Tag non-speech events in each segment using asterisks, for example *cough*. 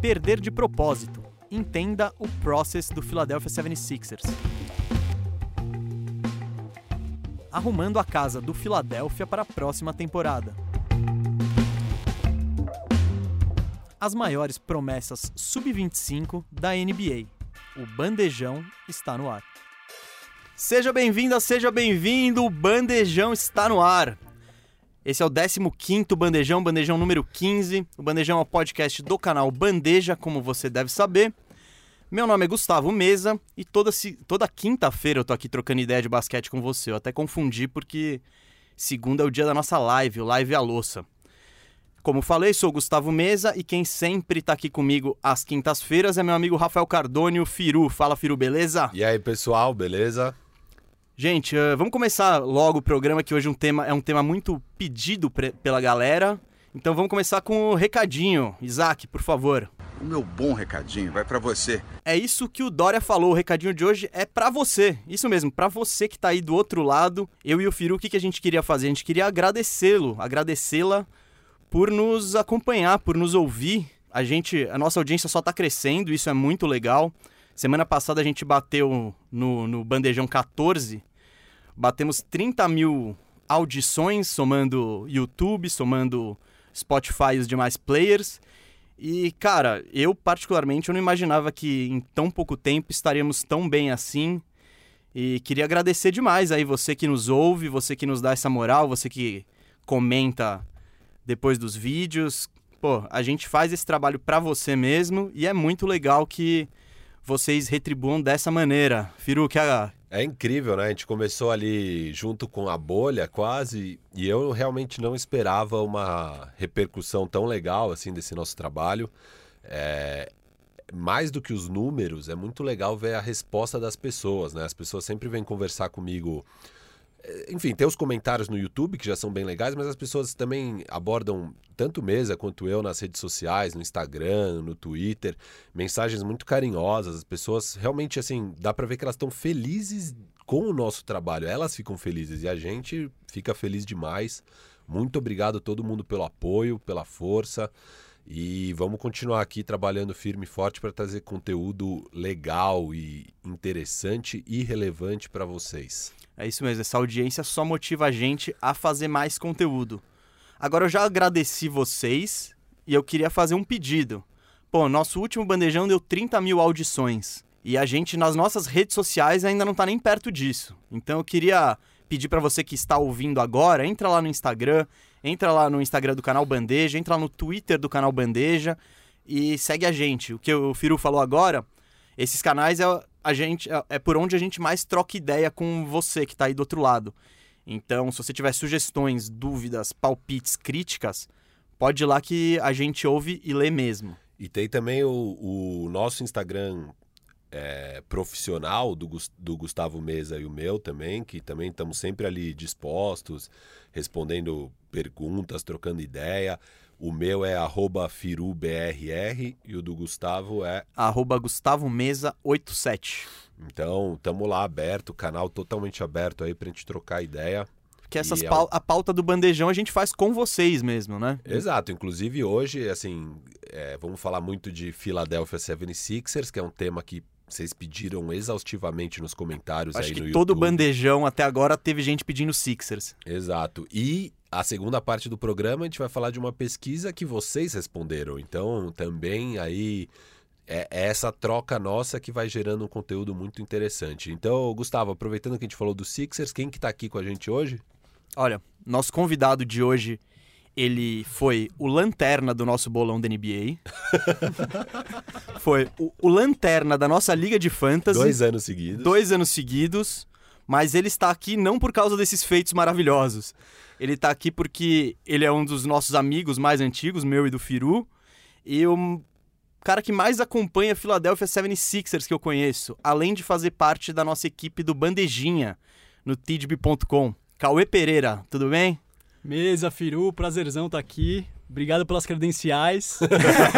perder de propósito. Entenda o process do Philadelphia 76ers. Arrumando a casa do Philadelphia para a próxima temporada. As maiores promessas sub-25 da NBA. O bandejão está no ar. Seja bem-vinda, seja bem-vindo, o bandejão está no ar. Esse é o 15 Bandejão, Bandejão número 15. O Bandejão é o podcast do canal Bandeja, como você deve saber. Meu nome é Gustavo Mesa e toda, toda quinta-feira eu tô aqui trocando ideia de basquete com você. Eu até confundi porque segunda é o dia da nossa live, o Live a Louça. Como falei, sou Gustavo Mesa e quem sempre tá aqui comigo às quintas-feiras é meu amigo Rafael Cardone, o Firu. Fala, Firu, beleza? E aí, pessoal, beleza? Gente, uh, vamos começar logo o programa, que hoje um tema, é um tema muito pedido pela galera. Então vamos começar com o recadinho. Isaac, por favor. O meu bom recadinho vai para você. É isso que o Dória falou. O recadinho de hoje é para você. Isso mesmo, para você que tá aí do outro lado. Eu e o Firu, o que, que a gente queria fazer? A gente queria agradecê-lo, agradecê-la por nos acompanhar, por nos ouvir. A gente, a nossa audiência só tá crescendo, isso é muito legal. Semana passada a gente bateu no, no Bandejão 14 Batemos 30 mil audições, somando YouTube, somando Spotify e os demais players. E, cara, eu particularmente eu não imaginava que em tão pouco tempo estaríamos tão bem assim. E queria agradecer demais aí você que nos ouve, você que nos dá essa moral, você que comenta depois dos vídeos. Pô, a gente faz esse trabalho para você mesmo e é muito legal que vocês retribuam dessa maneira. Firu, que é incrível, né? A gente começou ali junto com a bolha quase e eu realmente não esperava uma repercussão tão legal assim desse nosso trabalho. É... Mais do que os números, é muito legal ver a resposta das pessoas, né? As pessoas sempre vêm conversar comigo enfim, tem os comentários no YouTube que já são bem legais, mas as pessoas também abordam tanto Mesa quanto eu nas redes sociais, no Instagram, no Twitter, mensagens muito carinhosas. As pessoas realmente assim, dá para ver que elas estão felizes com o nosso trabalho. Elas ficam felizes e a gente fica feliz demais. Muito obrigado a todo mundo pelo apoio, pela força. E vamos continuar aqui trabalhando firme e forte para trazer conteúdo legal e interessante e relevante para vocês. É isso mesmo, essa audiência só motiva a gente a fazer mais conteúdo. Agora eu já agradeci vocês e eu queria fazer um pedido. Pô, nosso último bandejão deu 30 mil audições. E a gente, nas nossas redes sociais, ainda não tá nem perto disso. Então eu queria pedir para você que está ouvindo agora, entra lá no Instagram, entra lá no Instagram do canal Bandeja, entra lá no Twitter do canal Bandeja e segue a gente. O que o Firu falou agora, esses canais é a gente é, é por onde a gente mais troca ideia com você que está aí do outro lado. Então, se você tiver sugestões, dúvidas, palpites, críticas, pode ir lá que a gente ouve e lê mesmo. E tem também o, o nosso Instagram é, profissional do, do Gustavo Mesa e o meu também, que também estamos sempre ali dispostos, respondendo perguntas, trocando ideia. O meu é FiruBRR e o do Gustavo é Gustavo Mesa 87. Então, estamos lá aberto, canal totalmente aberto aí pra gente trocar ideia. Que essas é... a pauta do bandejão a gente faz com vocês mesmo, né? Exato. Inclusive hoje, assim, é, vamos falar muito de Philadelphia 76ers, que é um tema que vocês pediram exaustivamente nos comentários Acho aí que no todo bandejão até agora teve gente pedindo Sixers. Exato. E a segunda parte do programa a gente vai falar de uma pesquisa que vocês responderam. Então, também aí é, é essa troca nossa que vai gerando um conteúdo muito interessante. Então, Gustavo, aproveitando que a gente falou dos Sixers, quem que tá aqui com a gente hoje? Olha, nosso convidado de hoje, ele foi o lanterna do nosso bolão da NBA. *laughs* foi o, o, lanterna da nossa liga de fantasy. Dois anos seguidos. Dois anos seguidos. Mas ele está aqui não por causa desses feitos maravilhosos. Ele está aqui porque ele é um dos nossos amigos mais antigos, meu e do Firu. E o cara que mais acompanha a Philadelphia 76ers que eu conheço, além de fazer parte da nossa equipe do Bandejinha no tidb.com. Cauê Pereira, tudo bem? Mesa, Firu, prazerzão estar tá aqui. Obrigado pelas credenciais.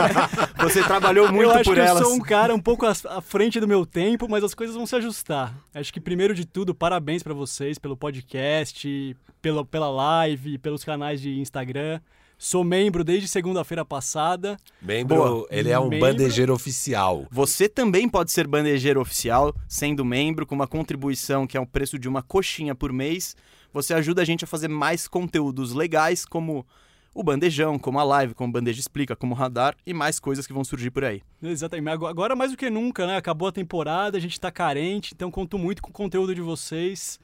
*laughs* Você trabalhou muito eu acho por que elas. Eu sou um cara um pouco à frente do meu tempo, mas as coisas vão se ajustar. Acho que primeiro de tudo, parabéns para vocês pelo podcast, pela, pela live, pelos canais de Instagram. Sou membro desde segunda-feira passada. Membro, Boa. ele é um Membro. bandejeiro oficial. Você também pode ser bandejeiro oficial, sendo membro, com uma contribuição que é o preço de uma coxinha por mês. Você ajuda a gente a fazer mais conteúdos legais, como o bandejão, como a live, como bandeja explica, como radar e mais coisas que vão surgir por aí. Exatamente. Agora mais do que nunca, né? Acabou a temporada, a gente tá carente, então conto muito com o conteúdo de vocês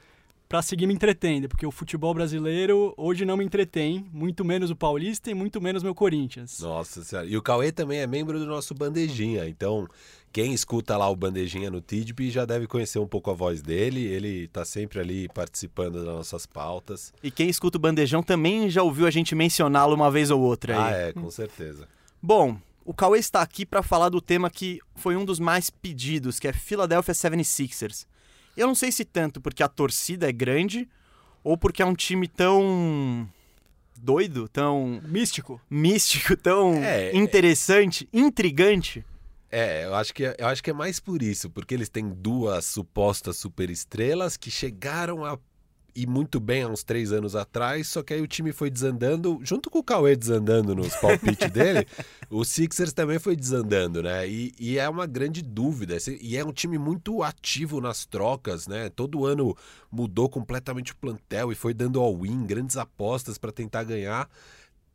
pra seguir me entretendo, porque o futebol brasileiro hoje não me entretém, muito menos o Paulista e muito menos meu Corinthians. Nossa senhora. E o Cauê também é membro do nosso Bandejinha. Então, quem escuta lá o Bandejinha no TIDB já deve conhecer um pouco a voz dele. Ele tá sempre ali participando das nossas pautas. E quem escuta o bandejão também já ouviu a gente mencioná-lo uma vez ou outra aí. Ah, é, com certeza. Bom, o Cauê está aqui para falar do tema que foi um dos mais pedidos, que é Philadelphia 76ers. Eu não sei se tanto porque a torcida é grande ou porque é um time tão doido, tão Místico. místico, tão É, interessante, intrigante. É, eu acho, que, é- eu acho que é mais por isso, porque eles têm duas supostas superestrelas que chegaram a ir muito bem há uns três anos atrás, só que aí o time foi desandando, junto com o Cauê desandando nos *laughs* palpites dele, o Sixers também foi desandando, né? E, e é uma grande dúvida. E é um time muito ativo nas trocas, né? Todo ano mudou completamente o plantel e foi dando all-in, grandes apostas para tentar ganhar.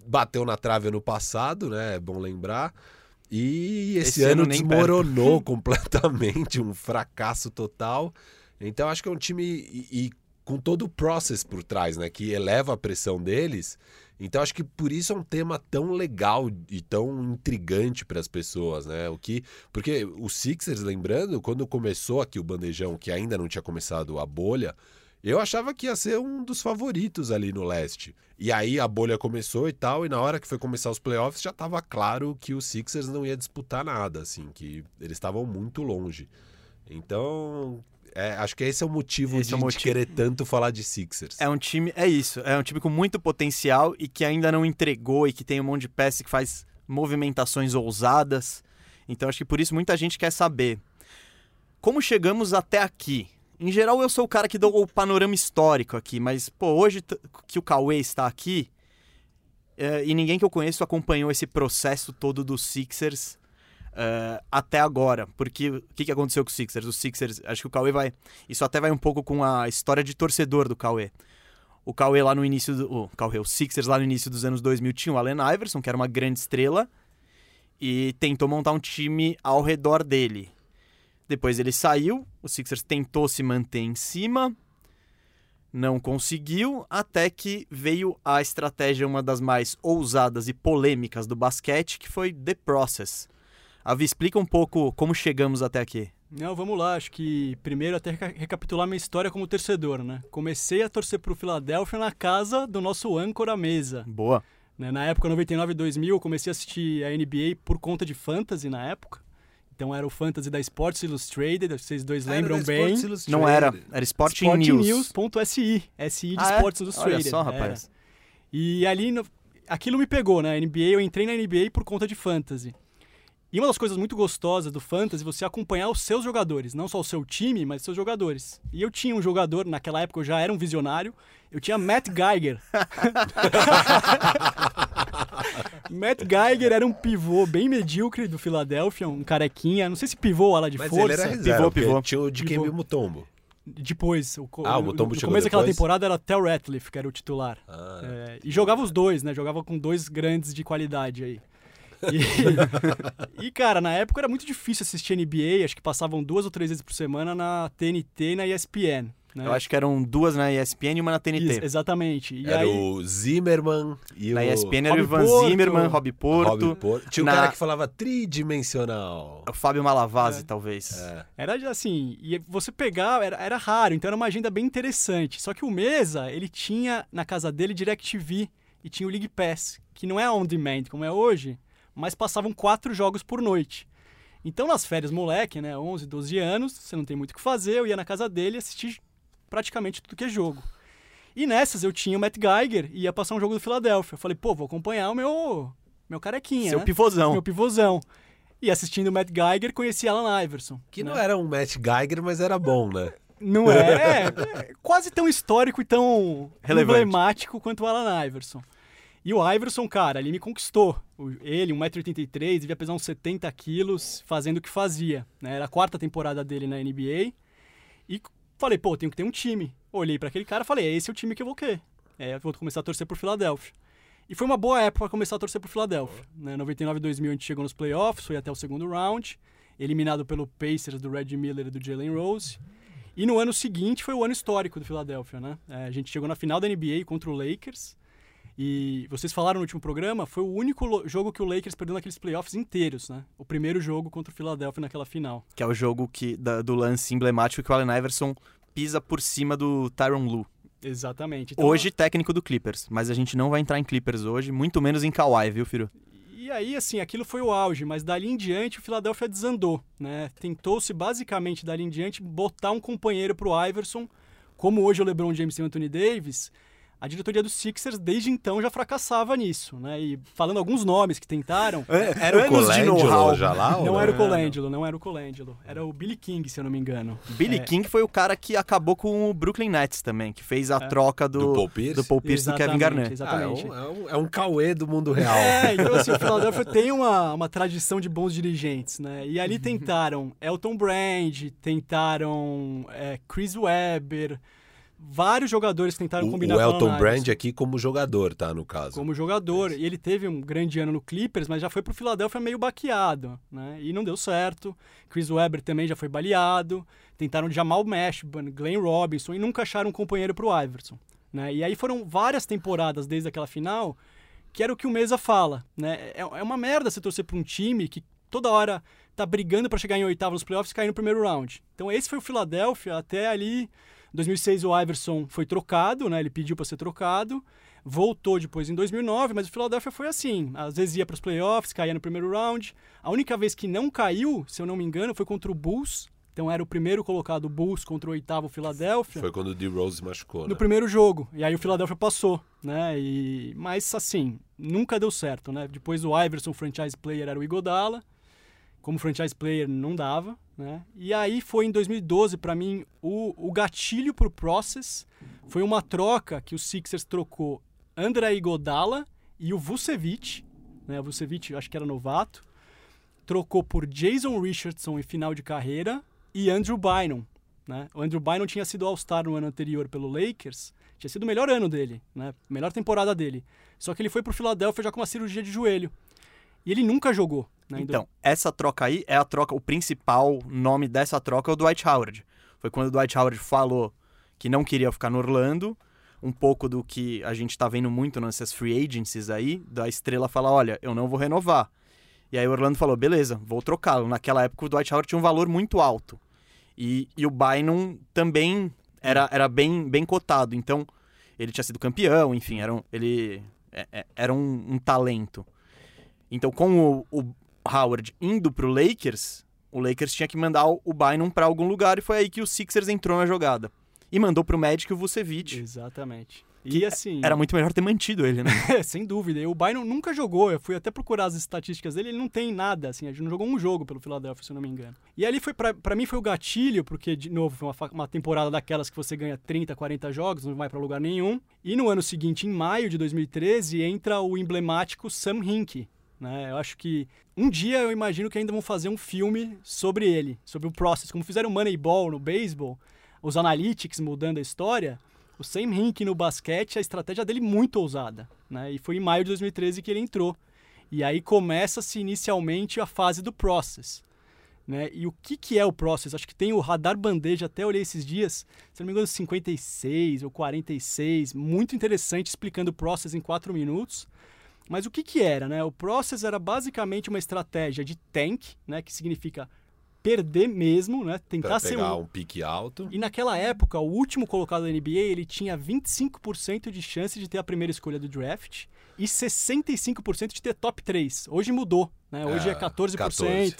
Bateu na trave ano passado, né? É bom lembrar. E esse, Esse ano, ano desmoronou *laughs* completamente, um fracasso total. Então acho que é um time e, e com todo o process por trás, né, que eleva a pressão deles. Então acho que por isso é um tema tão legal e tão intrigante para as pessoas, né? O que porque o Sixers, lembrando, quando começou aqui o bandejão, que ainda não tinha começado a bolha, eu achava que ia ser um dos favoritos ali no leste. E aí a bolha começou e tal, e na hora que foi começar os playoffs já estava claro que o Sixers não ia disputar nada, assim, que eles estavam muito longe. Então, é, acho que esse é o motivo Esse de é o motivo. querer tanto falar de Sixers. É um time, é isso, é um time com muito potencial e que ainda não entregou e que tem um monte de peça que faz movimentações ousadas. Então acho que por isso muita gente quer saber como chegamos até aqui. Em geral eu sou o cara que dou o panorama histórico aqui, mas pô, hoje que o Cauê está aqui é, e ninguém que eu conheço acompanhou esse processo todo dos Sixers é, até agora. Porque o que, que aconteceu com os Sixers? Os Sixers, acho que o Cauê vai. Isso até vai um pouco com a história de torcedor do Cauê. O Cauê lá no início do. O Cauê, o Sixers lá no início dos anos 2000 tinha o Allen Iverson, que era uma grande estrela, e tentou montar um time ao redor dele. Depois ele saiu, o Sixers tentou se manter em cima, não conseguiu, até que veio a estratégia, uma das mais ousadas e polêmicas do basquete, que foi The Process. Avi, explica um pouco como chegamos até aqui. Não, vamos lá. Acho que primeiro até reca- recapitular minha história como torcedor, né? Comecei a torcer pro Philadelphia na casa do nosso âncora mesa. Boa. né? Na época, 99 e 2000, eu comecei a assistir a NBA por conta de Fantasy na época. Então era o Fantasy da Sports Illustrated, vocês dois lembram bem. Não era, era Sporting, News. Sportingnews.si, SI de Ah, é? Sports Illustrated. Olha só, era. rapaz. E ali, no- aquilo me pegou, né? NBA, eu entrei na NBA por conta de fantasy. E uma das coisas muito gostosas do fantasy é você acompanhar os seus jogadores, não só o seu time, mas os seus jogadores. E eu tinha um jogador, naquela época eu já era um visionário, eu tinha Matt Geiger. *laughs* Matt Geiger era um pivô bem medíocre do Philadelphia, um carequinha, não sei se pivô ou ala de Mas força. ele era reserva, Pivô, pivô. tinha o de Pivô. Kembe Mutombo. Depois, o, Ah, o no- Mutombo no começo daquela depois? temporada era Tel Ratliff, que era o titular. Ah, É, e jogava os dois, né? Jogava com dois grandes de qualidade aí. E, e, cara, na época era muito difícil assistir NBA, acho que passavam duas ou três vezes por semana na TNT e na ESPN. Né? Eu acho que eram duas na ESPN e uma na TNT. Isso, exatamente. E era aí, o Zimmerman e Na o ESPN era o Ivan Porto. Zimmerman, Rob Porto, Porto. Tinha um Na- cara que falava tridimensional. o Fábio Malavasi, É. talvez. É. era assim, e você pegar, era, era raro, então era uma agenda bem interessante. Só que o Mesa, ele tinha na casa dele DirecTV e tinha o League Pass, que não é on demand como é hoje, mas passavam quatro jogos por noite. Então nas férias, moleque, né, 11, 12 anos, você não tem muito o que fazer, eu ia na casa dele e assistir praticamente tudo que é jogo. E nessas eu tinha o Matt Geiger e ia passar um jogo do Philadelphia. Eu falei, pô, vou acompanhar o meu, meu carequinha, Seu né? pivôzão. Meu pivôzão. E assistindo o Matt Geiger, conheci Alan Iverson. Que né? não era um Matt Geiger, mas era bom, né? Não é, é quase tão histórico e tão Relevante. emblemático quanto o Alan Iverson. E o Iverson, cara, ele me conquistou. Ele, 1,83m, devia pesar uns 70 quilos, fazendo o que fazia. Né? Era a quarta temporada dele na NBA. E falei, pô, tenho que ter um time. Olhei pra aquele cara e falei, esse é o time que eu vou querer. É, vou começar a torcer por Filadélfia. E foi uma boa época pra começar a torcer por Filadélfia. Né? 99 e 2000 a gente chegou nos playoffs, foi até o segundo round, eliminado pelo Pacers do Red Miller e do Jalen Rose. E no ano seguinte foi o ano histórico do Filadélfia, né? É, a gente chegou na final da NBA contra o Lakers. E vocês falaram no último programa, foi o único jogo que o Lakers perdeu naqueles playoffs inteiros, né? O primeiro jogo contra o Philadelphia naquela final. Que é o jogo que, da- do lance emblemático que o Allen Iverson pisa por cima do Tyron Lue. Exatamente. Então, Hoje, técnico do Clippers. Mas a gente não vai entrar em Clippers hoje, muito menos em Kawhi, viu, Firu? E aí, assim, aquilo foi o auge, mas dali em diante o Philadelphia desandou, né? Tentou-se basicamente dali em diante botar um companheiro pro Iverson, como hoje o LeBron James e o Anthony Davis. A diretoria dos Sixers desde então já fracassava nisso, né? E falando alguns nomes que tentaram, Era o Colangelo já lá? ou não era o Colangelo, não era o Colangelo, era o Billy King, se eu não me engano. Billy É. King foi o cara que acabou com o Brooklyn Nets também, que fez a troca do, Do Paul Pierce? do Paul Pierce e do Kevin Exatamente, Garnett. Ah, é, Exatamente. um, é, um, é um Cauê do mundo real. É, então assim, o Philadelphia tem uma, uma tradição de bons dirigentes, né? E ali tentaram Elton Brand, tentaram é, Chris Webber, vários jogadores tentaram O, combinar o com Elton Allen Brand aqui como jogador, tá, no caso. como jogador. E ele teve um grande ano no Clippers, mas já foi pro Philadelphia meio baqueado, né? E não deu certo. Chris Webber também já foi baleado. Tentaram Jamal Mashburn, Glenn Robinson e nunca acharam um companheiro pro Iverson, né? E aí foram várias temporadas desde aquela final que era o que o Mesa fala, né? É, é uma merda você torcer pra um time que toda hora tá brigando pra chegar em oitavo nos playoffs e cair no primeiro round. Então esse foi o Philadelphia até ali 2006 o Iverson foi trocado, né? Ele pediu para ser trocado. Voltou depois em 2009, mas o Philadelphia foi assim. Às vezes ia para os playoffs, caía no primeiro round. A única vez que não caiu, se eu não me engano, foi contra o Bulls. Então era o primeiro colocado Bulls contra o oitavo Philadelphia Foi quando o D-Rose machucou, né? no primeiro jogo. E aí o Philadelphia passou, né? E... Mas assim, nunca deu certo, né? Depois o Iverson, franchise player, era o Igodala. Como franchise player não dava, né? E aí foi em 2012, para mim, o, o gatilho pro Process foi uma troca que o Sixers trocou André Igodala e o Vucevic, né? O Vucevic, acho que era novato. Trocou por Jason Richardson em final de carreira e Andrew Bynum, né? O Andrew Bynum tinha sido All-Star no ano anterior pelo Lakers, tinha sido o melhor ano dele, né? Melhor temporada dele. Só que ele foi pro Philadelphia já com uma cirurgia de joelho. E ele nunca jogou, né? Então, essa troca aí é a troca, o principal nome dessa troca é o Dwight Howard. Foi quando o Dwight Howard falou que não queria ficar no Orlando, um pouco do que a gente tá vendo muito nessas free agencies aí, da estrela falar, olha, eu não vou renovar. E aí o Orlando falou, beleza, vou trocá-lo. Naquela época o Dwight Howard tinha um valor muito alto. E, e o Bynum também era, era bem, bem cotado. Então, ele tinha sido campeão, enfim, era um, ele é- é- era um, um talento. Então, com o, o Howard indo pro Lakers, o Lakers tinha que mandar o Bynum pra algum lugar e foi aí que o Sixers entrou na jogada. E mandou pro Magic o Vucevic. Exatamente. E assim, Era muito melhor ter mantido ele, né? É, *laughs* sem dúvida. E o Bynum nunca jogou. Eu fui até procurar as estatísticas dele. Ele não tem nada, assim. Ele não jogou um jogo pelo Philadelphia, se eu não me engano. E ali foi, pra, pra mim, foi o gatilho, porque, de novo, foi uma, uma temporada daquelas que você ganha 30, 40 jogos, não vai pra lugar nenhum. E no ano seguinte, em maio de 2013, entra o emblemático Sam Hinkie. Né? Eu acho que um dia eu imagino que ainda vão fazer um filme sobre ele, sobre o process. Como fizeram Moneyball no beisebol, os analytics mudando a história. O Sam Hinkie no basquete, a estratégia dele muito ousada, né? E foi em maio de 2013 que ele entrou. E aí começa-se inicialmente a fase do process. Né? E o que, que é o process? Acho que tem o radar bandeja, até olhei esses dias, se não me engano, 56 ou 46, muito interessante, explicando o process em 4 minutos. Mas o que, que era? Né? O process era basicamente uma estratégia de tank, né? que significa perder mesmo, né? tentar Pra ser pegar um, um pique alto. e naquela época, o último colocado da NBA, ele tinha 25% de chance de ter a primeira escolha do draft e 65% de ter top 3. Hoje mudou, né? Hoje é, É, 14%. 14.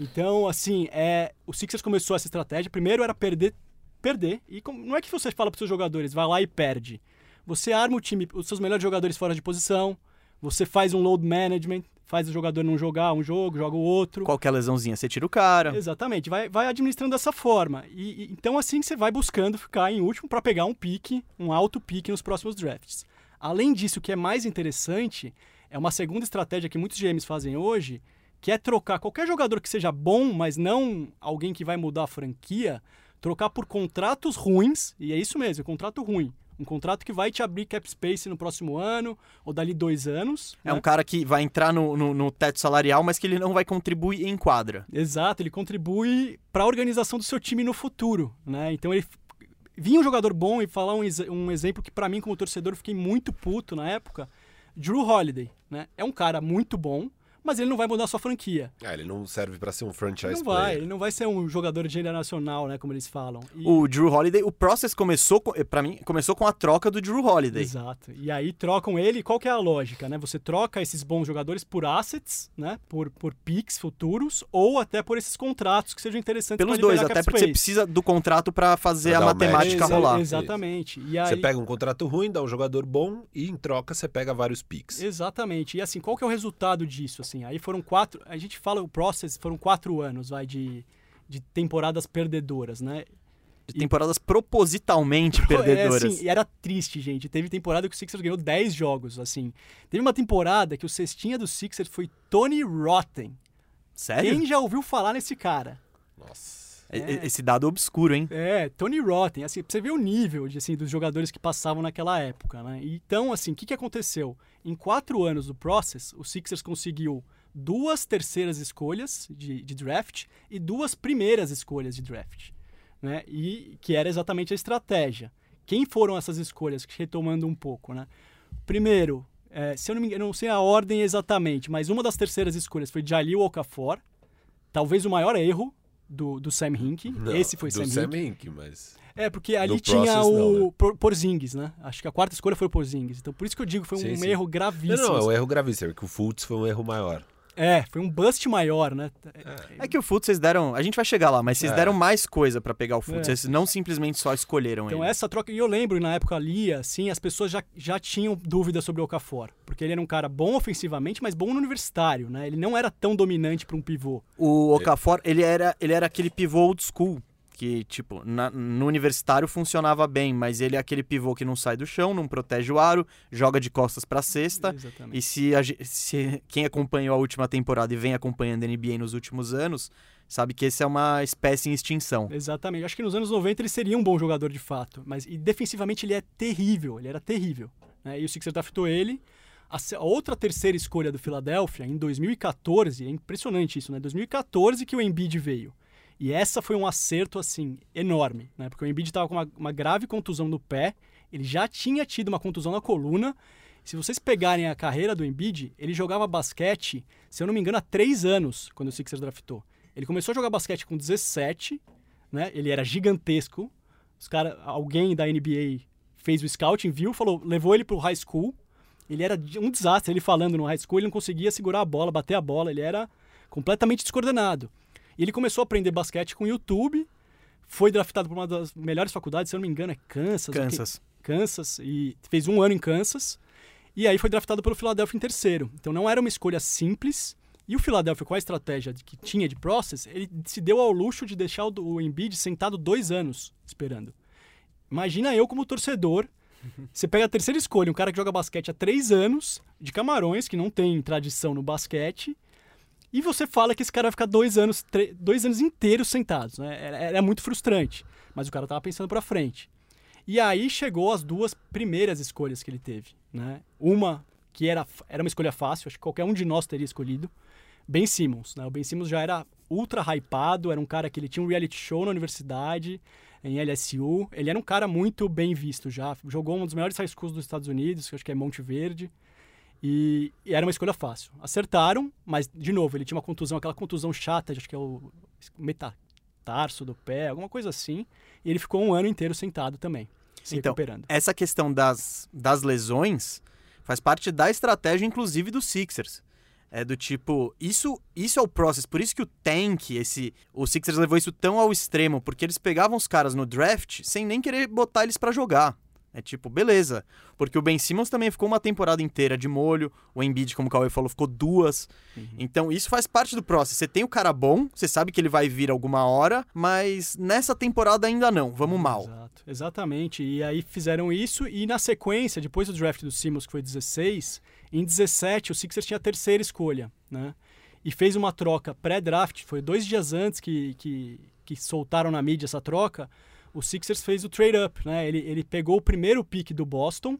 Então, assim, é, o Sixers começou essa estratégia. Primeiro era perder, perder. E com- não é que você fala para seus jogadores, vai lá e perde. Você arma o time, os seus melhores jogadores fora de posição. Você faz um load management, faz o jogador não jogar um jogo, joga o outro. Qualquer lesãozinha, você tira o cara. Exatamente, vai, vai administrando dessa forma. E, e- então assim você vai buscando ficar em último para pegar um pique, um alto pique nos próximos drafts. Além disso, o que é mais interessante é uma segunda estratégia que muitos GMs fazem hoje, que é trocar qualquer jogador que seja bom, mas não alguém que vai mudar a franquia, trocar por contratos ruins, e é isso mesmo, é contrato ruim. Um contrato que vai te abrir cap space no próximo ano, ou dali dois anos. É né? um cara que vai entrar no, no, no teto salarial, mas que ele não vai contribuir em quadra. Exato, ele contribui para a organização do seu time no futuro, né? Então ele vinha um jogador bom e falar um, um exemplo que para mim como torcedor fiquei muito puto na época, Drew Holiday, né? É um cara muito bom, mas ele não vai mudar a sua franquia. Ah, ele não serve pra ser um franchise Ele não vai, player. ele não vai ser um jogador de gênero nacional, né, como eles falam. E- O Drew Holiday, o process começou, com, pra mim, começou com a troca do Drew Holiday. Exato. E aí trocam ele, qual que é a lógica, né? Você troca esses bons jogadores por assets, né? Por, por picks futuros, ou até por esses contratos que sejam interessantes Pelos dois, até porque você precisa do contrato pra fazer Pra a matemática match. rolar. Exatamente. E aí, Você pega um contrato ruim, dá um jogador bom e em troca você pega vários picks. Exatamente. E assim, qual que é o resultado disso? Assim, aí foram quatro. A gente fala o process, foram quatro anos, vai, de, de temporadas perdedoras, né? De temporadas propositalmente É, perdedoras. assim, e era triste, gente. Teve temporada que o Sixers ganhou 10 jogos, assim. Teve uma temporada que o cestinha do Sixers foi Tony Rotten. Sério? Quem já ouviu falar nesse cara? Nossa. E- e- Esse dado obscuro, hein? É, Tony Rotten, assim, pra você ver o nível de, assim, dos jogadores que passavam naquela época, né? Então, assim, o que, que aconteceu? Em quatro anos do Process, o Sixers conseguiu duas terceiras escolhas de, de draft e duas primeiras escolhas de draft, né? E que era exatamente a estratégia. Quem foram essas escolhas? Retomando um pouco, né? Primeiro, é, se eu não me engano, não sei a ordem exatamente, mas uma das terceiras escolhas foi Jalil Okafor, talvez o maior erro do, do Sam Hinkie. Não, Esse foi do Sam Sam Hinkie. Hinkie, mas... É, porque ali tinha o não, né? Por- Porzingis, né? Acho que a quarta escolha foi o Porzingis. Então por isso que eu digo que foi Sim, um sim. erro Não, gravíssimo. não, é um erro gravíssimo, é que o Fultz foi um erro maior. É, foi um bust maior, né? É que o Fultz vocês deram. A gente vai chegar lá, mas vocês É. deram mais coisa pra pegar o Fultz. É. Vocês não simplesmente só escolheram Então ele. essa troca, e eu lembro na época ali, assim, as pessoas já, já tinham dúvidas sobre o Okafor. Porque ele era um cara bom ofensivamente, mas bom no universitário, né? Ele não era tão dominante para um pivô. O Okafor, ele era, ele era aquele pivô old school. Que, tipo, na- no universitário funcionava bem, mas ele é aquele pivô que não sai do chão, não protege o aro, joga de costas pra cesta. Exatamente. E se, a se quem acompanhou a última temporada e vem acompanhando a NBA nos últimos anos, sabe que esse é uma espécie em extinção. Exatamente. Acho que nos anos 90 ele seria um bom jogador de fato. Mas e defensivamente ele é terrível. Ele era terrível. né? E o Sixers draftou ele. A, a outra terceira escolha do Philadelphia, em 2014, é impressionante isso, né? 2014 que o Embiid veio. E essa foi um acerto, assim, enorme, né? Porque o Embiid estava com uma, uma grave contusão no pé, ele já tinha tido uma contusão na coluna. Se vocês pegarem a carreira do Embiid, ele jogava basquete, se eu não me engano, há três anos, quando o Sixers draftou. Ele começou a jogar basquete com 17, né? Ele era gigantesco. Os cara, alguém da NBA fez o scouting, viu, falou, levou ele pro high school. Ele era um desastre, ele falando no high school, ele não conseguia segurar a bola, bater a bola, ele era completamente descoordenado. E ele começou a aprender basquete com o YouTube, foi draftado por uma das melhores faculdades, se eu não me engano, é Kansas. Kansas. Kansas, e fez um ano em Kansas. E aí foi draftado pelo Philadelphia em terceiro. Então não era uma escolha simples. E o Philadelphia, com a estratégia de- que tinha de process, ele se deu ao luxo de deixar o Embiid sentado dois anos esperando. Imagina eu como torcedor. *laughs* Você pega a terceira escolha, um cara que joga basquete há três anos, de Camarões, que não tem tradição no basquete, e você fala que esse cara vai ficar dois anos, dois anos inteiros sentados. Né? Era, era muito frustrante. Mas o cara tava pensando pra frente. E aí chegou as duas primeiras escolhas que ele teve. Né? Uma que era, era uma escolha fácil, acho que qualquer um de nós teria escolhido. Ben Simmons. Né? O Ben Simmons já era ultra hypado, era um cara que ele tinha um reality show na universidade, em LSU. Ele era um cara muito bem visto já. Jogou um dos melhores high schools dos Estados Unidos, que acho que é Monte Verde. E, e era uma escolha fácil. Acertaram, mas, de novo, ele tinha uma contusão, aquela contusão chata, acho que é o metatarso do pé, alguma coisa assim. E ele ficou um ano inteiro sentado também, se Então, recuperando. essa questão das, das lesões faz parte da estratégia, inclusive, dos Sixers. É do tipo, isso, isso é o process. Por isso que o tank, esse, o Sixers levou isso tão ao extremo, porque eles pegavam os caras no draft sem nem querer botar eles pra jogar. É tipo, beleza. Porque o Ben Simmons também ficou uma temporada inteira de molho. O Embiid, como o Cauê falou, ficou duas. Uhum. Então isso faz parte do processo. Você tem o cara bom, você sabe que ele vai vir alguma hora, mas nessa temporada ainda não. Vamos mal. Exato, exatamente. E aí fizeram isso e na sequência, depois do draft do Simmons, que foi 16, em 17 o Sixers tinha a terceira escolha, né? E fez uma troca pré-draft, foi dois dias antes que, que, que soltaram na mídia essa troca, o Sixers fez o trade-up, né? Ele, ele pegou o primeiro pick do Boston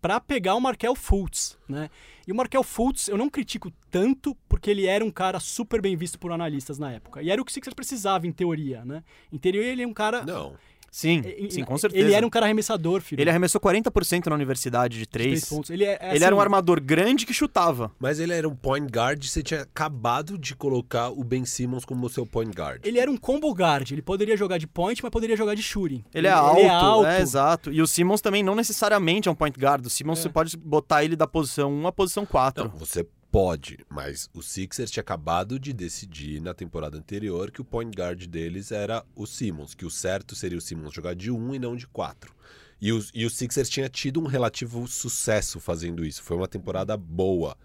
para pegar o Markel Fultz, né? E o Markel Fultz eu não critico tanto porque ele era um cara super bem visto por analistas na época. E era o que o Sixers precisava, em teoria, né? Em teoria ele é um cara... Não. Sim, e- sim, com certeza. Ele era um cara arremessador, filho. Ele arremessou 40% na universidade de Três três. pontos. Ele, é, é Ele era um assim, armador grande que chutava. Mas ele era um point guard, você tinha acabado de colocar o Ben Simmons como seu point guard. Ele era um combo guard. Ele poderia jogar de point, mas poderia jogar de shooting. Ele é alto, Ele é, é alto. exato. E o Simmons também não necessariamente é um point guard. O Simmons É. você pode botar ele da posição 1 à posição 4. Não, você pode, mas o Sixers tinha acabado de decidir na temporada anterior que o point guard deles era o Simmons, que o certo seria o Simmons jogar de 1 e não de 4. E, os, e o Sixers tinha tido um relativo sucesso fazendo isso. Foi uma temporada boa,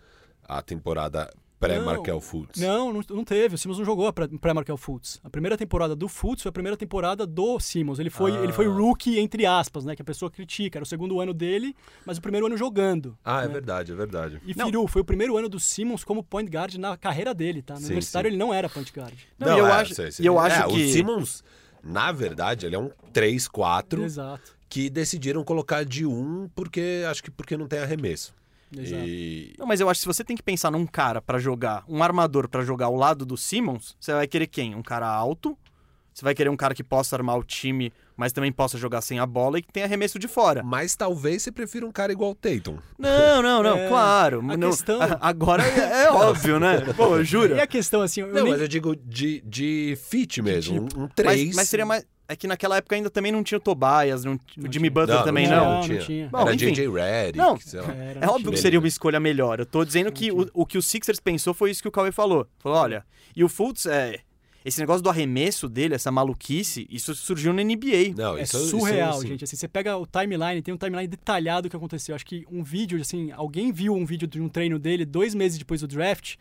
a temporada pré-Markel Fultz. Não, não, não teve. O Simmons não jogou pré-Markel Fultz. A primeira temporada do Fultz foi a primeira temporada do Simmons. Ele foi, Ah. ele foi rookie, entre aspas, né? Que a pessoa critica. Era o segundo ano dele, mas o primeiro ano jogando. Ah, é né? verdade, é verdade. E Não. Firu, foi o primeiro ano do Simmons como point guard na carreira dele, tá? No Sim, universitário sim. ele não era point guard. Não, e eu é, acho- sei, sei. eu acho É, que- O Simmons, na verdade, ele é um 3-4 Exato. que decidiram colocar de 1 porque acho que porque não tem arremesso. Exato. E Não, mas eu acho que se você tem que pensar num cara pra jogar, um armador pra jogar ao lado do Simmons, você vai querer quem? Um cara alto. Você vai querer um cara que possa armar o time, mas também possa jogar sem a bola e que tenha arremesso de fora. Mas talvez você prefira um cara igual o Tatum. Não, não, não, *laughs* É, claro. a não- questão- Agora é, é *laughs* óbvio, né? Pô, E jura? a questão, assim, eu Não, nem- mas eu digo de, de fit mesmo. tipo. Um 3. Mas, mas seria mais. É que naquela época ainda também não tinha o Tobias, não- o Não Jimmy tinha. Butler Não, também não não. tinha, Não, tinha. tinha. Bom, Era enfim. JJ Redick, Não, sei lá. Era, É óbvio que seria uma escolha melhor. Eu tô dizendo que o, o que o Sixers pensou foi isso que o Cauê falou. Falou, olha, e o Fultz, é, esse negócio do arremesso dele, essa maluquice, isso surgiu na NBA. Não, É isso, isso, surreal, assim, gente. Assim, você pega o timeline, tem um timeline detalhado do que aconteceu. Acho que um vídeo, assim, alguém viu um vídeo de um treino dele dois meses depois do draft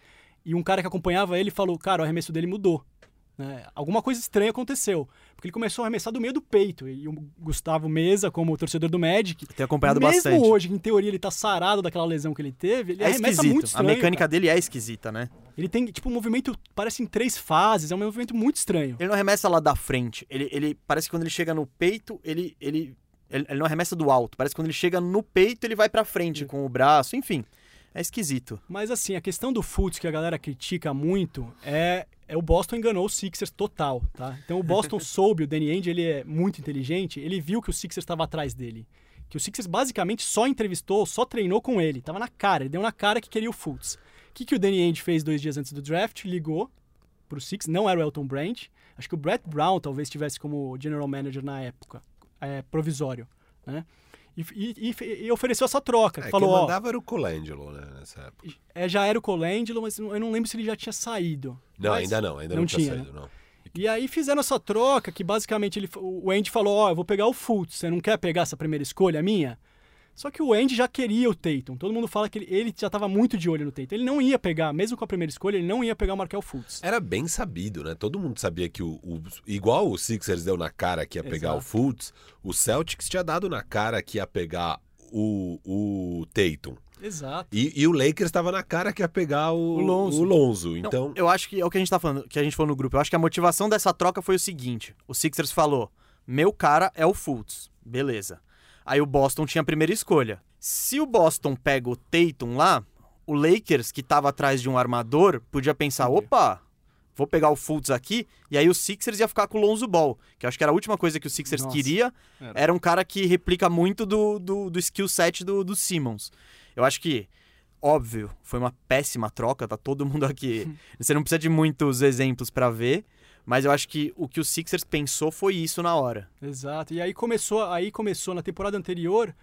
e um cara que acompanhava ele falou, cara, o arremesso dele mudou. Né? Alguma coisa estranha aconteceu. Porque ele começou a arremessar do meio do peito. E o Gustavo Mesa, como torcedor do Magic, Tenho acompanhado mesmo bastante. hoje, que em teoria ele tá sarado daquela lesão que ele teve, ele É arremessa muito esquisito. A estranho. mecânica cara. dele é esquisita, né? Ele tem, tipo, um movimento, parece em três fases, é um movimento muito estranho. Ele não arremessa lá da frente. Ele, ele parece que quando ele chega no peito, ele, ele, ele, ele não arremessa do alto. Parece que quando ele chega no peito, ele vai pra frente com o braço. Enfim, é esquisito. Mas assim, a questão do Fultz que a galera critica muito é, é o Boston enganou o Sixers total, tá? Então o Boston *laughs* soube, o Danny Ainge, ele é muito inteligente, ele viu que o Sixers estava atrás dele. Que o Sixers basicamente só entrevistou, só treinou com ele, tava na cara, ele deu na cara que queria o Fultz. O que, que o Danny Ainge fez dois dias antes do draft? Ligou pro Sixers, não era o Elton Brand, acho que o Brett Brown talvez estivesse como general manager na época, é, provisório, né? E, e- e- ofereceu essa troca. É, falou, quem ó, mandava era o Colangelo, né, nessa época. é, já era o Colangelo, mas eu não lembro se ele já tinha saído. Não, Mas- ainda não, ainda não, não tinha tinha, saído, não. E aí fizeram essa troca que basicamente ele, o Andy falou, ó, eu vou pegar o Fultz, você não quer pegar essa primeira escolha minha? Só que o Andy já queria o Tatum. Todo mundo fala que ele, ele já estava muito de olho no Tatum. Ele não ia pegar, mesmo com a primeira escolha, ele não ia pegar o Markel Fultz. Era bem sabido, né? Todo mundo sabia que o, o- igual o Sixers deu na cara que ia pegar o Exato. Fultz, o Celtics tinha dado na cara que ia pegar o, o Tatum. Exato. E, e o Lakers estava na cara que ia pegar o, O Lonzo. o Lonzo. Não, Então, eu acho que é o que a gente tá falando, que a gente falou no grupo. Eu acho que a motivação dessa troca foi o seguinte: o Sixers falou, meu cara é o Fultz. Beleza. Aí o Boston tinha a primeira escolha. Se o Boston pega o Tatum lá, o Lakers, que tava atrás de um armador, podia pensar, Entendi. opa, vou pegar o Fultz aqui, e aí o Sixers ia ficar com o Lonzo Ball, que eu acho que era a última coisa que o Sixers Nossa, queria, era. era. um cara que replica muito do, do, do skill set do, do Simmons. Eu acho que, óbvio, foi uma péssima troca, tá todo mundo aqui. *laughs* Você não precisa de muitos exemplos pra ver, mas eu acho que o que o Sixers pensou foi isso na hora. Exato. E aí começou, aí começou na temporada anterior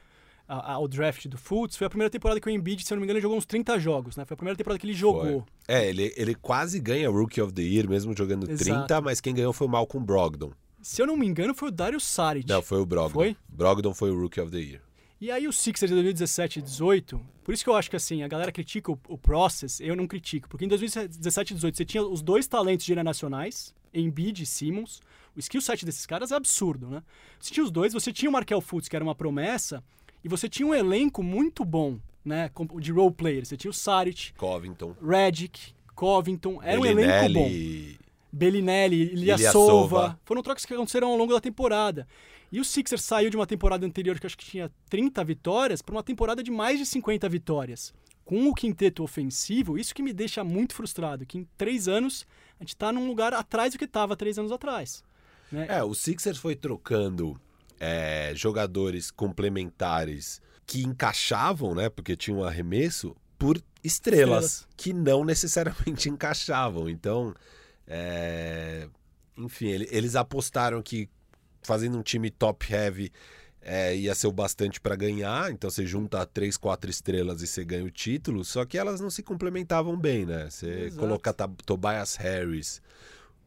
ao draft do Fultz, foi a primeira temporada que o Embiid, se eu não me engano, jogou uns 30 jogos, né? Foi a primeira temporada que ele jogou. é, ele, ele quase ganha Rookie of the Year, mesmo jogando Exato. 30, mas quem ganhou foi o Malcolm Brogdon. Se eu não me engano, foi o Dario Saric. Não, foi o Brogdon. Foi? Brogdon foi o Rookie of the Year. E aí o Sixers de 2017 e 18, por isso que eu acho que assim, a galera critica o, o process, eu não critico, porque em 2017 e 18 você tinha os dois talentos nacionais, Embiid e Simmons. O skill set desses caras é absurdo, né? Você tinha os dois, você tinha o Markel Fultz, que era uma promessa, e você tinha um elenco muito bom, né, de role players. Você tinha o Saric, Covington, Redick, Covington, era um Bellinelli, elenco bom. Bellinelli, Ilyasova. Foram trocas que aconteceram ao longo da temporada. E o Sixers saiu de uma temporada anterior que acho que tinha 30 vitórias para uma temporada de mais de 50 vitórias. Com o quinteto ofensivo, isso que me deixa muito frustrado, que em três anos a gente está num lugar atrás do que estava três anos atrás. né? É, o Sixers foi trocando é, jogadores complementares que encaixavam, né? Porque tinha um arremesso, por estrelas, Estrelas. que não necessariamente *laughs* encaixavam. Então, é, enfim, ele- eles apostaram que fazendo um time top heavy é, ia ser o bastante para ganhar. Então você junta três, quatro estrelas e você ganha o título. Só que elas não se complementavam bem, né? Você Exato. colocar Tobias Harris.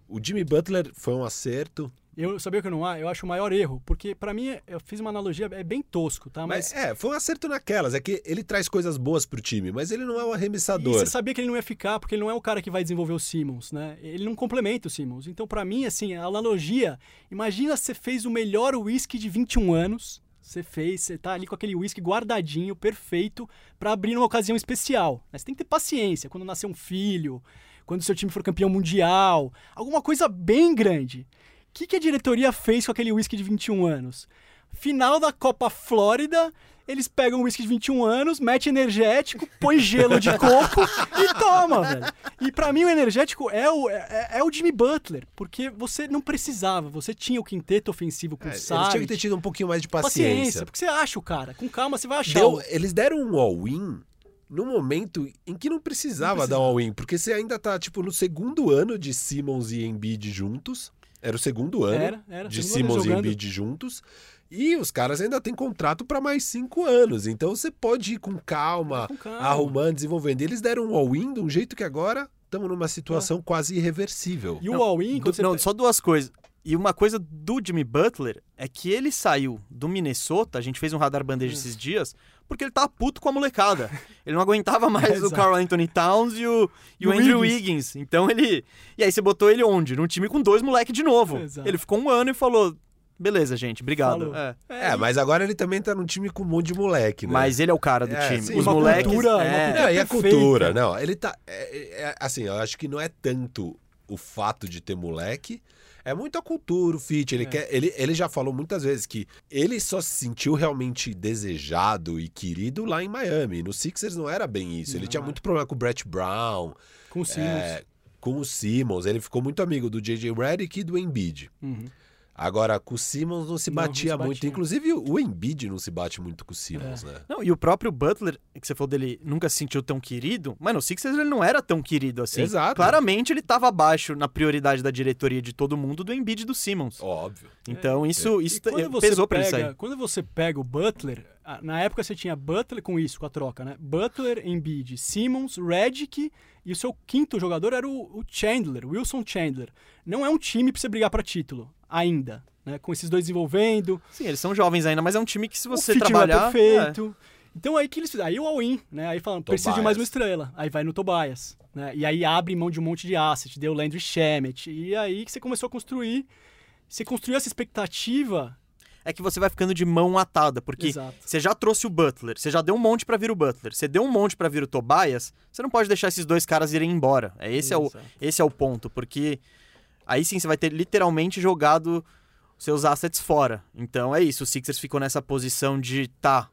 O Jimmy Butler foi um acerto. Eu sabia que não há, eu acho o maior erro, porque para mim eu fiz uma analogia, é bem tosco, tá? Mas, Mas, é, foi um acerto naquelas. É que ele traz coisas boas pro time, mas ele não é um E arremessador. você sabia que ele não ia ficar, porque ele não é o cara que vai desenvolver o Simmons, né? Ele não complementa o Simmons. Então, pra mim, assim, a analogia, imagina você fez o melhor whisky de 21 anos, você fez, você tá ali com aquele whisky guardadinho, perfeito, pra abrir numa ocasião especial. Mas você tem que ter paciência, quando nascer um filho, quando seu time for campeão mundial, alguma coisa bem grande. O que, que a diretoria fez com aquele whisky de 21 anos? Final da Copa Flórida, eles pegam um whisky de 21 anos, mete energético, põe gelo de *laughs* coco e toma, velho. E pra mim o energético é o, é, é o Jimmy Butler, porque você não precisava, você tinha o quinteto ofensivo com É, o eles Saric. tinham que ter tido um pouquinho mais de paciência. paciência. porque você acha o cara. Com calma você vai achar. Deu- o- eles deram um all-in no momento em que não precisava, Não dar um all-in, porque você ainda tá, tipo, no segundo ano de Simmons e Embiid juntos. Era o segundo ano Era, era, de Simmons e. Embiid juntos. E os caras ainda têm contrato para mais cinco anos. Então você pode ir com calma, Com calma. arrumando, desenvolvendo. Eles deram um all-in de um jeito que agora estamos numa situação quase irreversível. E o all-in, quando você não, só duas coisas. E uma coisa do Jimmy Butler é que ele saiu do Minnesota, a gente fez um radar bandeja Hum. esses dias, porque ele tava puto com a molecada. *laughs* Ele não aguentava mais o Exato. Carl Anthony Towns e o, e o o Andrew Wiggins. Wiggins. Então ele. E aí você botou ele onde? Num time com dois moleques de novo. Exato. Ele ficou um ano e falou: beleza, gente, obrigado. Falou. É. É, mas agora ele também tá num time com um monte de moleque, né? Mas ele é o cara do É, time. sim. Os Uma moleques. cultura- uma é, cultura- Não, e a cultura, não. Ele tá. é- é- assim, eu acho que não é tanto o fato de ter moleque. É muito a cultura, o fit. Ele, É. quer, ele, ele já falou muitas vezes que ele só se sentiu realmente desejado e querido lá em Miami. No Sixers não era bem isso. ele Não tinha era. muito problema com o Brett Brown, com o Simmons. é, com o Simmons. Ele ficou muito amigo do J.J. Redick e do Embiid. Uhum. Agora, com o Simmons não se Não, não batia se muito. batia. Inclusive, o Embiid não se bate muito com o Simmons, É. né? Não, e o próprio Butler, que você falou dele, nunca se sentiu tão querido. Mano, o Sixers ele não era tão querido assim. Exato. Claramente ele tava abaixo na prioridade da diretoria de todo mundo do Embiid e do Simmons. Óbvio. Então isso, isso quando você pesou pra ele pega- sair. Quando você pega o Butler, na época você tinha Butler com isso, com a troca, né? Butler, Embiid, Simmons, Redick e o seu quinto jogador era o, o Chandler, Wilson Chandler. Não é um time pra você brigar pra título, ainda, né? Com esses dois desenvolvendo, Sim, eles são jovens ainda, mas é um time que se você o fit trabalhar... é perfeito. Então aí que eles fizeram, aí o all-in, né? Aí falam, precisa de mais uma Tobias. estrela. Aí vai no Tobias, né? E aí abre mão de um monte de asset, deu o Landry Shamet. E aí que você começou a construir, você construiu essa expectativa É que você vai ficando de mão atada, porque Exato. você já trouxe o Butler, você já deu um monte pra vir o Butler, você deu um monte pra vir o Tobias, você não pode deixar esses dois caras irem embora. É esse é o esse é o ponto, porque aí sim você vai ter literalmente jogado seus assets fora. Então é isso, o Sixers ficou nessa posição de tá,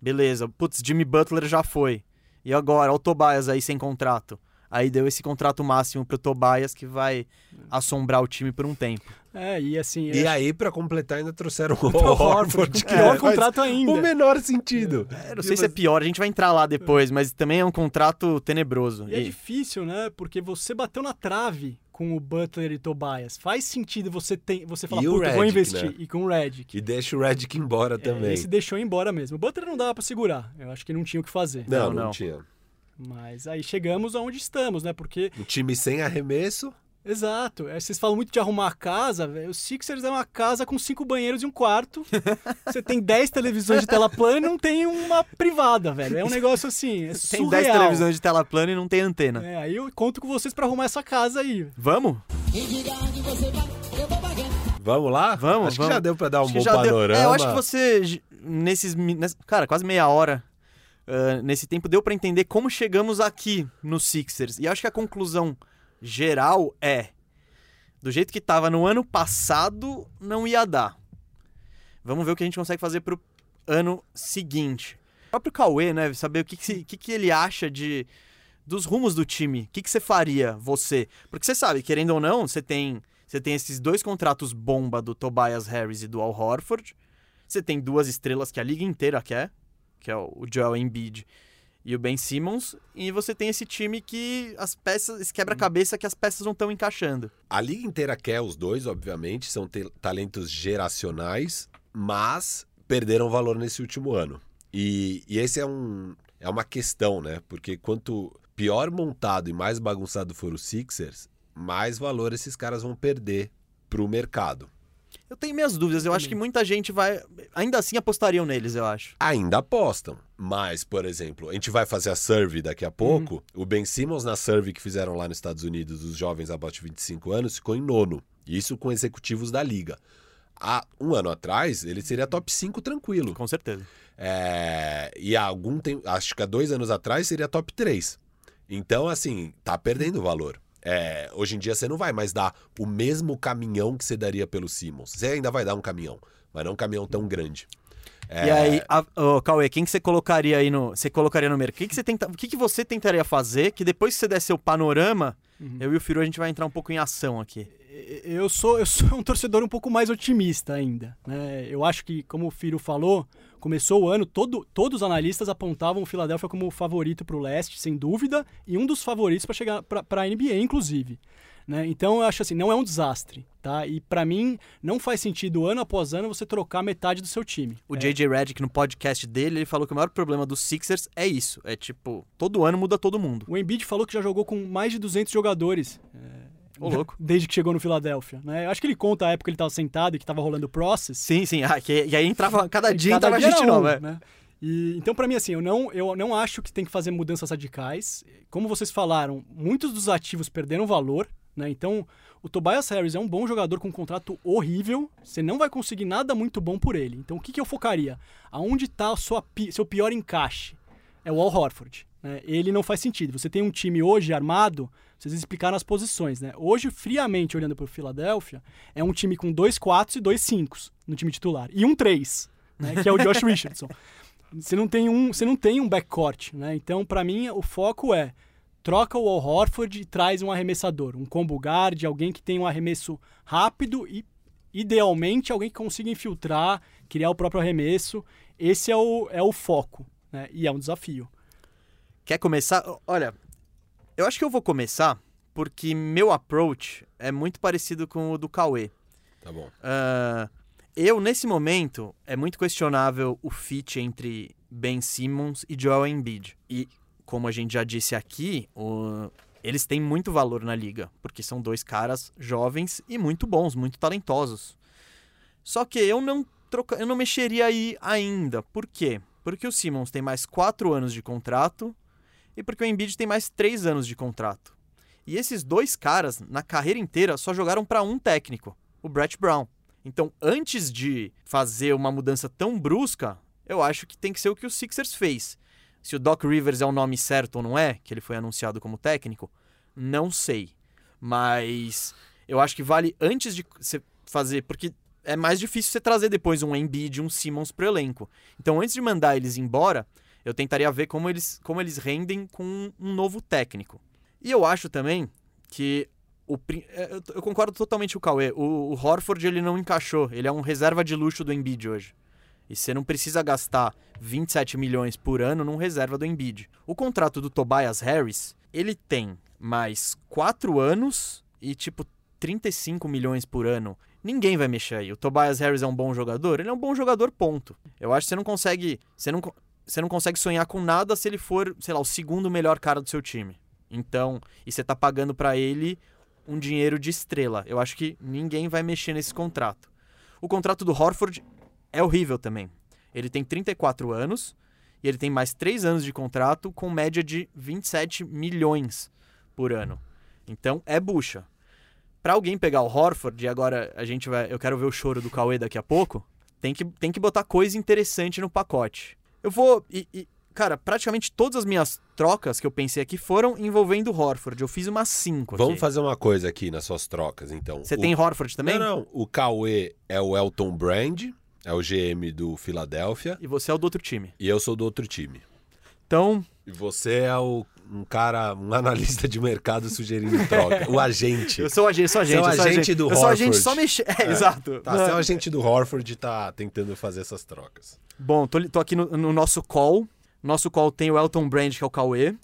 beleza, putz, Jimmy Butler já foi. E agora, o Tobias aí sem contrato. Aí deu esse contrato máximo pro Tobias que vai assombrar o time por um tempo. É, e assim. E acho- aí, pra completar, ainda trouxeram o o Horford, com pior faz contrato ainda. O menor sentido. Eu não sei se é pior, a gente vai entrar lá depois, mas também é um contrato tenebroso. E é E- difícil, né? Porque você bateu na trave com o Butler e Tobias. Faz sentido você tem, você falar, o puta, eu vou investir. né? E com o Redick. E deixa o Redick embora É, também. esse deixou embora mesmo. O Butler não dava pra segurar. Eu acho que não tinha o que fazer. Não, Não, não, não. tinha. Mas aí chegamos aonde estamos, né? Porque Um time sem arremesso. Exato. É, vocês falam muito de arrumar a casa, velho. O Sixers é uma casa com cinco banheiros e um quarto. *laughs* Você tem dez televisões de tela plana e não tem uma privada, velho. É um negócio assim, é Tem. 10 televisões de tela plana e não tem antena. É, aí eu conto com vocês pra arrumar essa casa aí. Vamos? Vamos lá? Vamos, Acho vamos. que já deu pra dar um bom já deu. panorama. É, eu acho que você, j- nesses. mi- cara, quase meia hora. ah, nesse tempo deu pra entender como chegamos aqui no Sixers. E acho que a conclusão geral é: do jeito que tava no ano passado, não ia dar. Vamos ver o que a gente consegue fazer pro ano seguinte. O próprio Cauê, né? Saber o que, que, que, que ele acha de dos rumos do time. O que, que você faria, você? Porque você sabe, querendo ou não, você tem, você tem esses dois contratos bomba do Tobias Harris e do Al Horford. Você tem duas estrelas que a liga inteira quer, que é o Joel Embiid e o Ben Simmons. E você tem esse time que as peças, esse quebra-cabeça que as peças não estão encaixando. A liga inteira quer os dois, obviamente, são talentos geracionais, mas perderam valor nesse último ano. E, e esse é, um, é uma questão, né? Porque quanto pior montado e mais bagunçado for o Sixers, mais valor esses caras vão perder pro mercado. Eu tenho minhas dúvidas, eu acho que muita gente vai. Ainda assim apostariam neles, eu acho. Ainda apostam, mas, por exemplo, a gente vai fazer a survey daqui a pouco. O Ben Simmons, na survey que fizeram lá nos Estados Unidos, dos jovens abaixo de 25 anos, ficou em nono. Isso com executivos da liga. Há um ano atrás, ele seria top 5 tranquilo. Com certeza. É, e há algum tempo, acho que há dois anos atrás seria top 3. Então, assim, tá perdendo valor. É, hoje em dia você não vai mais dar o mesmo caminhão que você daria pelo Simmons. Você ainda vai dar um caminhão, mas não um caminhão tão grande. É, E aí, a, ô, Cauê, quem que você colocaria aí no. Você colocaria no mercado? O que, que, você tenta, que, que você tentaria fazer? Que depois que você der seu panorama, eu e o Firu a gente vai entrar um pouco em ação aqui. Eu sou, eu sou um torcedor um pouco mais otimista ainda. Né? Eu acho que, como o Firo falou, começou o ano, todo, todos os analistas apontavam o Philadelphia como o favorito para o leste, sem dúvida, e um dos favoritos para chegar para a NBA, inclusive. Né? Então eu acho assim, não é um desastre. Tá? E para mim, não faz sentido ano após ano você trocar metade do seu time. O É, JJ Redick, no podcast dele, ele falou que o maior problema dos Sixers é isso. É tipo, todo ano muda todo mundo. O Embiid falou que já jogou com mais de 200 jogadores. Ô, louco. *laughs* Desde que chegou no Philadelphia. Né? Eu acho que ele conta a época que ele estava sentado e que estava rolando o process. Sim, sim. Ah, que, e aí entrava, cada dia Cada entrava dia gente um, nova. é. né? E, então, pra mim, assim, eu não, eu não acho que tem que fazer mudanças radicais. Como vocês falaram, muitos dos ativos perderam valor, né? Então, o Tobias Harris é um bom jogador com um contrato horrível. Você não vai conseguir nada muito bom por ele. Então, o que, que eu focaria? Aonde está seu pior encaixe? É o Al Horford. Né? Ele não faz sentido. Você tem um time hoje armado, vocês explicaram as posições, né? Hoje, friamente olhando para o Philadelphia, é um time com dois 4 e dois 5 no time titular. E um 3, né? que é o Josh *laughs* Richardson. Você não tem um, você não tem um backcourt, né? Então, para mim, o foco é troca o Al Horford e traz um arremessador, um combo guard, alguém que tem um arremesso rápido e idealmente alguém que consiga infiltrar, criar o próprio arremesso. Esse é o, é o foco, né? E é um desafio. Quer começar? Olha, eu acho que eu vou começar porque meu approach é muito parecido com o do Cauê. Tá bom. Ah, eu, nesse momento, é muito questionável o fit entre Ben Simmons e Joel Embiid. E, como a gente já disse aqui, o- eles têm muito valor na liga, porque são dois caras jovens e muito bons, muito talentosos. Só que eu não, troca... eu não mexeria aí ainda. Por quê? Porque o Simmons tem mais quatro anos de contrato e porque o Embiid tem mais três anos de contrato. E esses dois caras, na carreira inteira, só jogaram para um técnico, o Brett Brown. Então, antes de fazer uma mudança tão brusca, eu acho que tem que ser o que o Sixers fez. Se o Doc Rivers é o nome certo ou não é, que ele foi anunciado como técnico, não sei. Mas eu acho que vale antes de você fazer, porque é mais difícil você trazer depois um Embiid um Simmons pro elenco. Então, antes de mandar eles embora, eu tentaria ver como eles, como eles rendem com um novo técnico. E eu acho também que o, é, eu, concordo totalmente com o Cauê. O, o Horford ele não encaixou. Ele é um reserva de luxo do Embiid hoje. E você não precisa gastar 27 milhões por ano num reserva do Embiid. O contrato do Tobias Harris, ele tem mais 4 anos e tipo 35 milhões por ano. Ninguém vai mexer aí. O Tobias Harris é um bom jogador? Ele é um bom jogador, ponto. Eu acho que você não consegue. Você não, você não consegue sonhar com nada se ele for, sei lá, o segundo melhor cara do seu time. Então, e você tá pagando pra ele um dinheiro de estrela. Eu acho que ninguém vai mexer nesse contrato. O contrato do Horford é horrível também. Ele tem 34 anos e ele tem mais 3 anos de contrato com média de 27 milhões por ano. Então é bucha. Para alguém pegar o Horford, e agora a gente vai, eu quero ver o choro do Cauê daqui a pouco, tem que, tem que botar coisa interessante no pacote. Eu vou. E, e, cara, praticamente todas as minhas trocas que eu pensei aqui foram envolvendo o Horford. Eu fiz umas 5 Vamos fazer uma coisa aqui nas suas trocas, então. Você O- tem Horford também? Não, não. O Cauê é o Elton Brand, é o GM do Philadelphia, E você é o do outro time. e eu sou do outro time. Então, E você é o, um cara, um analista de mercado sugerindo troca. *laughs* O agente. eu sou o agente, sou agente. Você é o sou agente do Eu sou agente Horford. só mexer. *laughs* É, exato. Tá, você é o agente do Horford e tá tentando fazer essas trocas. Bom, tô, tô aqui no, no nosso call. Nosso call tem o Elton Brand, que é o Cauê.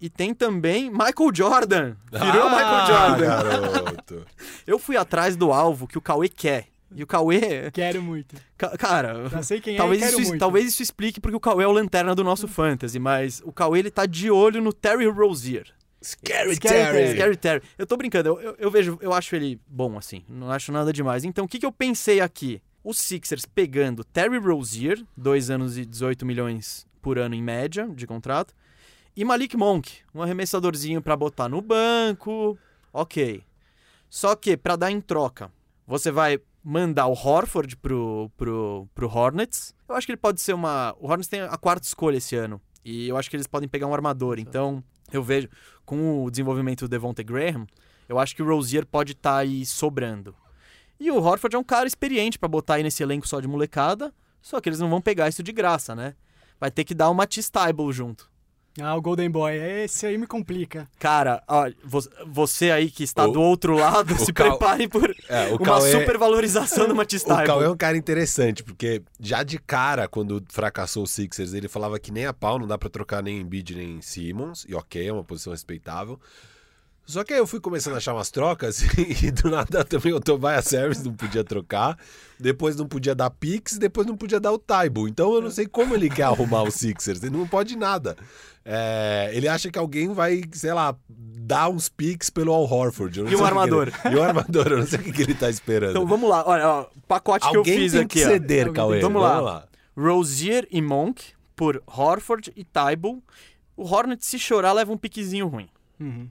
E tem também Michael Jordan. Virou Ah, Michael Jordan. garoto. *laughs* Eu fui atrás do alvo que o Cauê quer. E o Cauê. Quero muito. ca- Cara. Já sei quem Talvez é quero isso, muito. talvez isso explique porque o Cauê é o lanterna do nosso fantasy, mas o Cauê ele tá de olho no Terry Rozier. Scary, Scary Terry. Scary Terry. Eu tô brincando, eu, eu, eu vejo, eu acho ele bom assim, não acho nada demais. Então, o que, que eu pensei aqui? Os Sixers pegando Terry Rozier, 2 anos e 18 milhões por ano em média de contrato, e Malik Monk, um arremessadorzinho pra botar no banco. Ok. Só que, pra dar em troca, você vai mandar o Horford pro, pro, pro Hornets. Eu acho que ele pode ser uma. O Hornets tem a quarta escolha esse ano. E eu acho que eles podem pegar um armador. Então, eu vejo, com o desenvolvimento do Devontae Graham, eu acho que o Rozier pode estar aí sobrando. E o Horford é um cara experiente pra botar aí nesse elenco só de molecada. Só que eles não vão pegar isso de graça, né? Vai ter que dar uma T-Stable junto. Ah, o Golden Boy. Esse aí me complica. Cara, ó, vo- você aí que está O- do outro lado, *laughs* o se Cal- prepare por É, o uma Cauê- supervalorização de *laughs* uma O. Cauê é um cara interessante, porque já de cara, quando fracassou o Sixers, ele falava que nem a pau, não dá pra trocar nem Embiid nem Simmons, e ok, é uma posição respeitável. Só que aí eu fui começando a achar umas trocas *laughs* e do nada também o Tobias Harris não podia trocar, depois não podia dar picks, depois não podia dar o Taibo. Então eu não sei como ele quer arrumar o Sixers, ele não pode nada. É, ele acha que alguém vai, sei lá, dar uns picks pelo Al Horford. eu não E sei o que que armador. ele- *laughs* E um armador, eu não sei o que, que ele tá esperando. Então vamos lá, olha, ó, o pacote que eu Alguém fiz tem aqui, que ó. ceder, Alguém Cauê. tem- Vamos lá. Rozier e Monk por Horford e Taibo. O Hornet, se chorar, leva um piquezinho ruim. Uhum.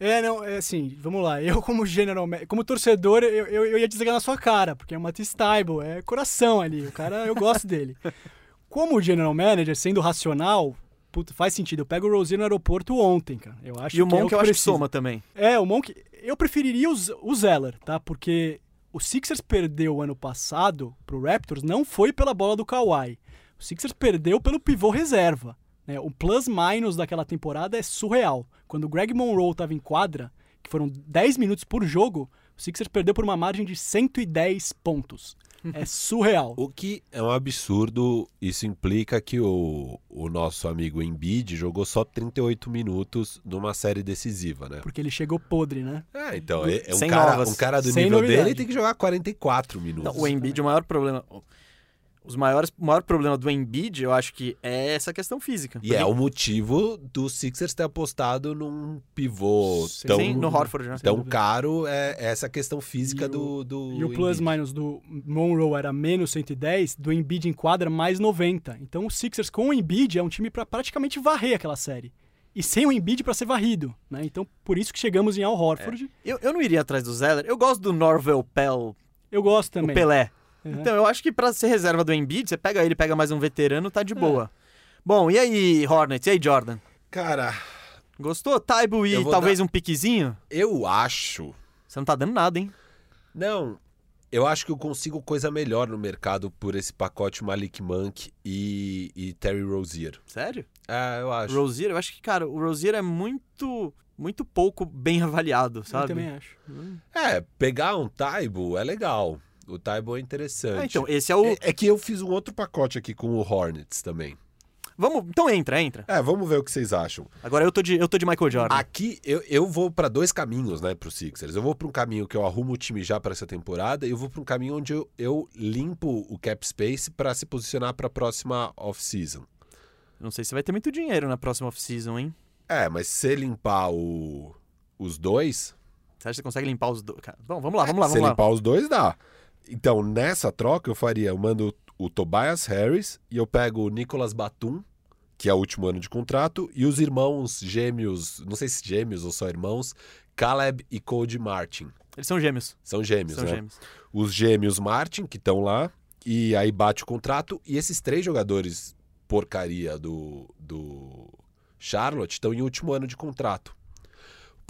É, não, é assim, vamos lá. Eu, como general, como torcedor, eu, eu, eu ia desligar na sua cara, porque é uma T-Stable, é coração ali. O cara, eu gosto dele. *laughs* Como general manager, sendo racional, puta, faz sentido. Eu pego o Rozier no aeroporto ontem, cara. Eu acho E o que é Monk que eu acho que soma também. É, o Monk, eu preferiria o, o Zeller, tá? Porque o Sixers perdeu ano passado pro Raptors não foi pela bola do Kawhi. O Sixers perdeu pelo pivô reserva. né? O plus-minus daquela temporada é surreal. Quando o Greg Monroe tava em quadra, que foram 10 minutos por jogo, o Sixers perdeu por uma margem de 110 pontos. *laughs* É surreal. O que é um absurdo, isso implica que o, o nosso amigo Embiid jogou só 38 minutos numa série decisiva, né? Porque ele chegou podre, né? É, então, é, é um, Sem cara, novas. um cara do Sem nível novidade. dele tem que jogar 44 minutos. Não, o Embiid, o maior problema... Os maiores, o maior problema do Embiid, eu acho que é essa questão física. E é o motivo do Sixers ter apostado num pivô Sim, tão, Sim, no Horford, né? tão caro, é essa questão física E o- do, do E o plus-minus do Monroe era menos 110, do Embiid em quadra mais 90. Então o Sixers com o Embiid é um time pra praticamente varrer aquela série. E sem o Embiid pra ser varrido, né? Então por isso que chegamos em Al Horford. Eu, eu não iria atrás do Zeller. Eu gosto do Norvel Pell, Eu gosto o também. Pelé. Uhum. Então, eu acho que pra ser reserva do Embiid, você pega ele, pega mais um veterano, tá de boa. Bom, e aí, Hornets? E aí, Jordan? Cara, Gostou? Taibo e Eu talvez um piquezinho? eu acho Você não tá dando nada, hein? Não, eu acho que eu consigo coisa melhor no mercado por esse pacote Malik Monk e, e Terry Rozier. Sério? É, eu acho. Rozier, eu acho que, cara, o Rozier é muito, muito pouco bem avaliado, Eu sabe? também acho. É, pegar um Taibo é legal. O Taibo é interessante. Ah, então, esse é o. É, é que eu fiz um outro pacote aqui com o Hornets também. Vamos, então entra, entra. É, vamos ver o que vocês acham. Agora eu tô de, eu tô de Michael Jordan. Aqui eu, eu vou pra dois caminhos, né, pro Sixers. Eu vou pra um caminho que eu arrumo o time já pra essa temporada e eu vou pra um caminho onde eu, eu limpo o cap space pra se posicionar pra próxima off-season. Não sei se vai ter muito dinheiro na próxima off-season, hein? É, mas se limpar o- os dois, Você acha que você consegue limpar os dois? Bom, vamos lá, vamos lá, Se vamos lá. limpar os dois, dá. Então, nessa troca, eu faria, eu mando o Tobias Harris e eu pego o Nicolas Batum, que é o último ano de contrato, e os irmãos gêmeos, não sei se gêmeos ou só irmãos, Caleb e Cody Martin. Eles são gêmeos. São gêmeos, São né? gêmeos. Os gêmeos Martin, que estão lá, e aí bate o contrato, e esses três jogadores porcaria do, do Charlotte estão em último ano de contrato.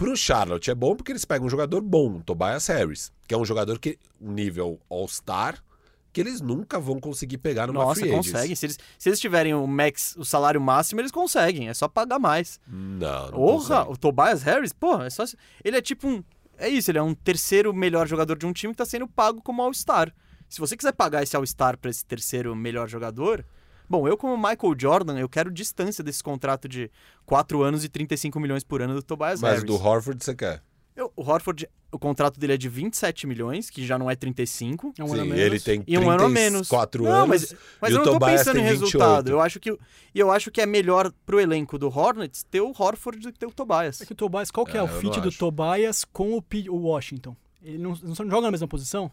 Pro Charlotte é bom porque eles pegam um jogador bom, Tobias Harris, que é um jogador que um nível All-Star, que eles nunca vão conseguir pegar numa Nossa, free conseguem. Se eles, se eles tiverem o max, o salário máximo, eles conseguem. É só pagar mais. Não, não Porra, consegue. o Tobias Harris, porra, é só. Ele é tipo um. É isso, ele é um terceiro melhor jogador de um time que tá sendo pago como All-Star. Se você quiser pagar esse All-Star pra esse terceiro melhor jogador. Bom, eu, como Michael Jordan, eu quero distância desse contrato de 4 anos e 35 milhões por ano do Tobias Mas Harris. do Horford você quer. Eu- o Horford, o contrato dele é de 27 milhões, que já não é 35. É um ano a Sim, menos. ele tem E um ano a menos. 34 não, anos. mas, mas e eu o não tô Tobias pensando em resultado. 28. Eu acho que, e eu acho que é melhor pro elenco do Hornets ter o Horford do que ter o Tobias. É que o Tobias, qual que é, É, o fit do acho. Tobias com o, P- o Washington? Ele não, não joga na mesma posição?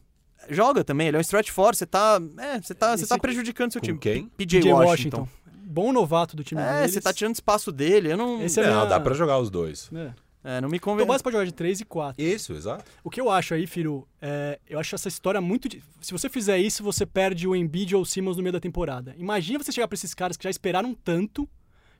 Joga também, ele é um stretch four, você tá, é, você tá, você tá prejudicando seu Com time. quem? P- PJ Washington. Bom novato do time É, deles. você tá tirando espaço dele, eu não, Esse é Não, minha- dá pra jogar os dois. É. é, não me convence. Tobias pode jogar de 3 e 4. Isso, exato. O que eu acho aí, Firu, é, eu acho essa história muito. Se você fizer isso, você perde o Embiid ou o Simmons no meio da temporada. Imagina você chegar pra esses caras que já esperaram tanto,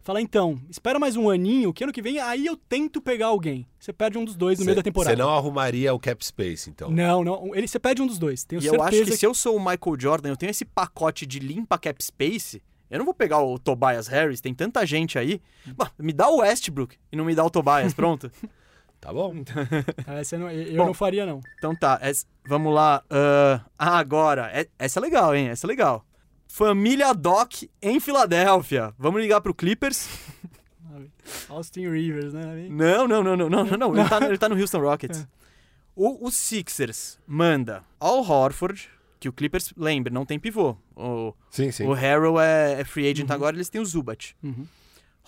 falar então, espera mais um aninho, que ano que vem aí eu tento pegar alguém. Você perde um dos dois no meio da temporada. Você não arrumaria o cap space, então. Não, não. Ele, você perde um dos dois. Tenho E eu certeza acho que se eu sou o Michael Jordan, eu tenho esse pacote de limpa cap space, eu não vou pegar o Tobias Harris, tem tanta gente aí. Bah, me dá o Westbrook e não me dá o Tobias, pronto. *laughs* Tá bom. *laughs* É, você não- eu Bom. não faria, não. Então tá, es- vamos lá. ah, agora, é- essa é legal, hein? Essa é legal. Família Doc em Filadélfia. Vamos ligar pro Clippers? *laughs* Austin Rivers, né? Não, não, não, não, não, não, não. Ele tá, no- *laughs* ele tá no Houston Rockets. O, o Sixers manda Al Horford, que o Clippers, lembre, não tem pivô. O, Sim, sim. o Harrell é, é free agent agora, eles têm o Zubat. Uhum.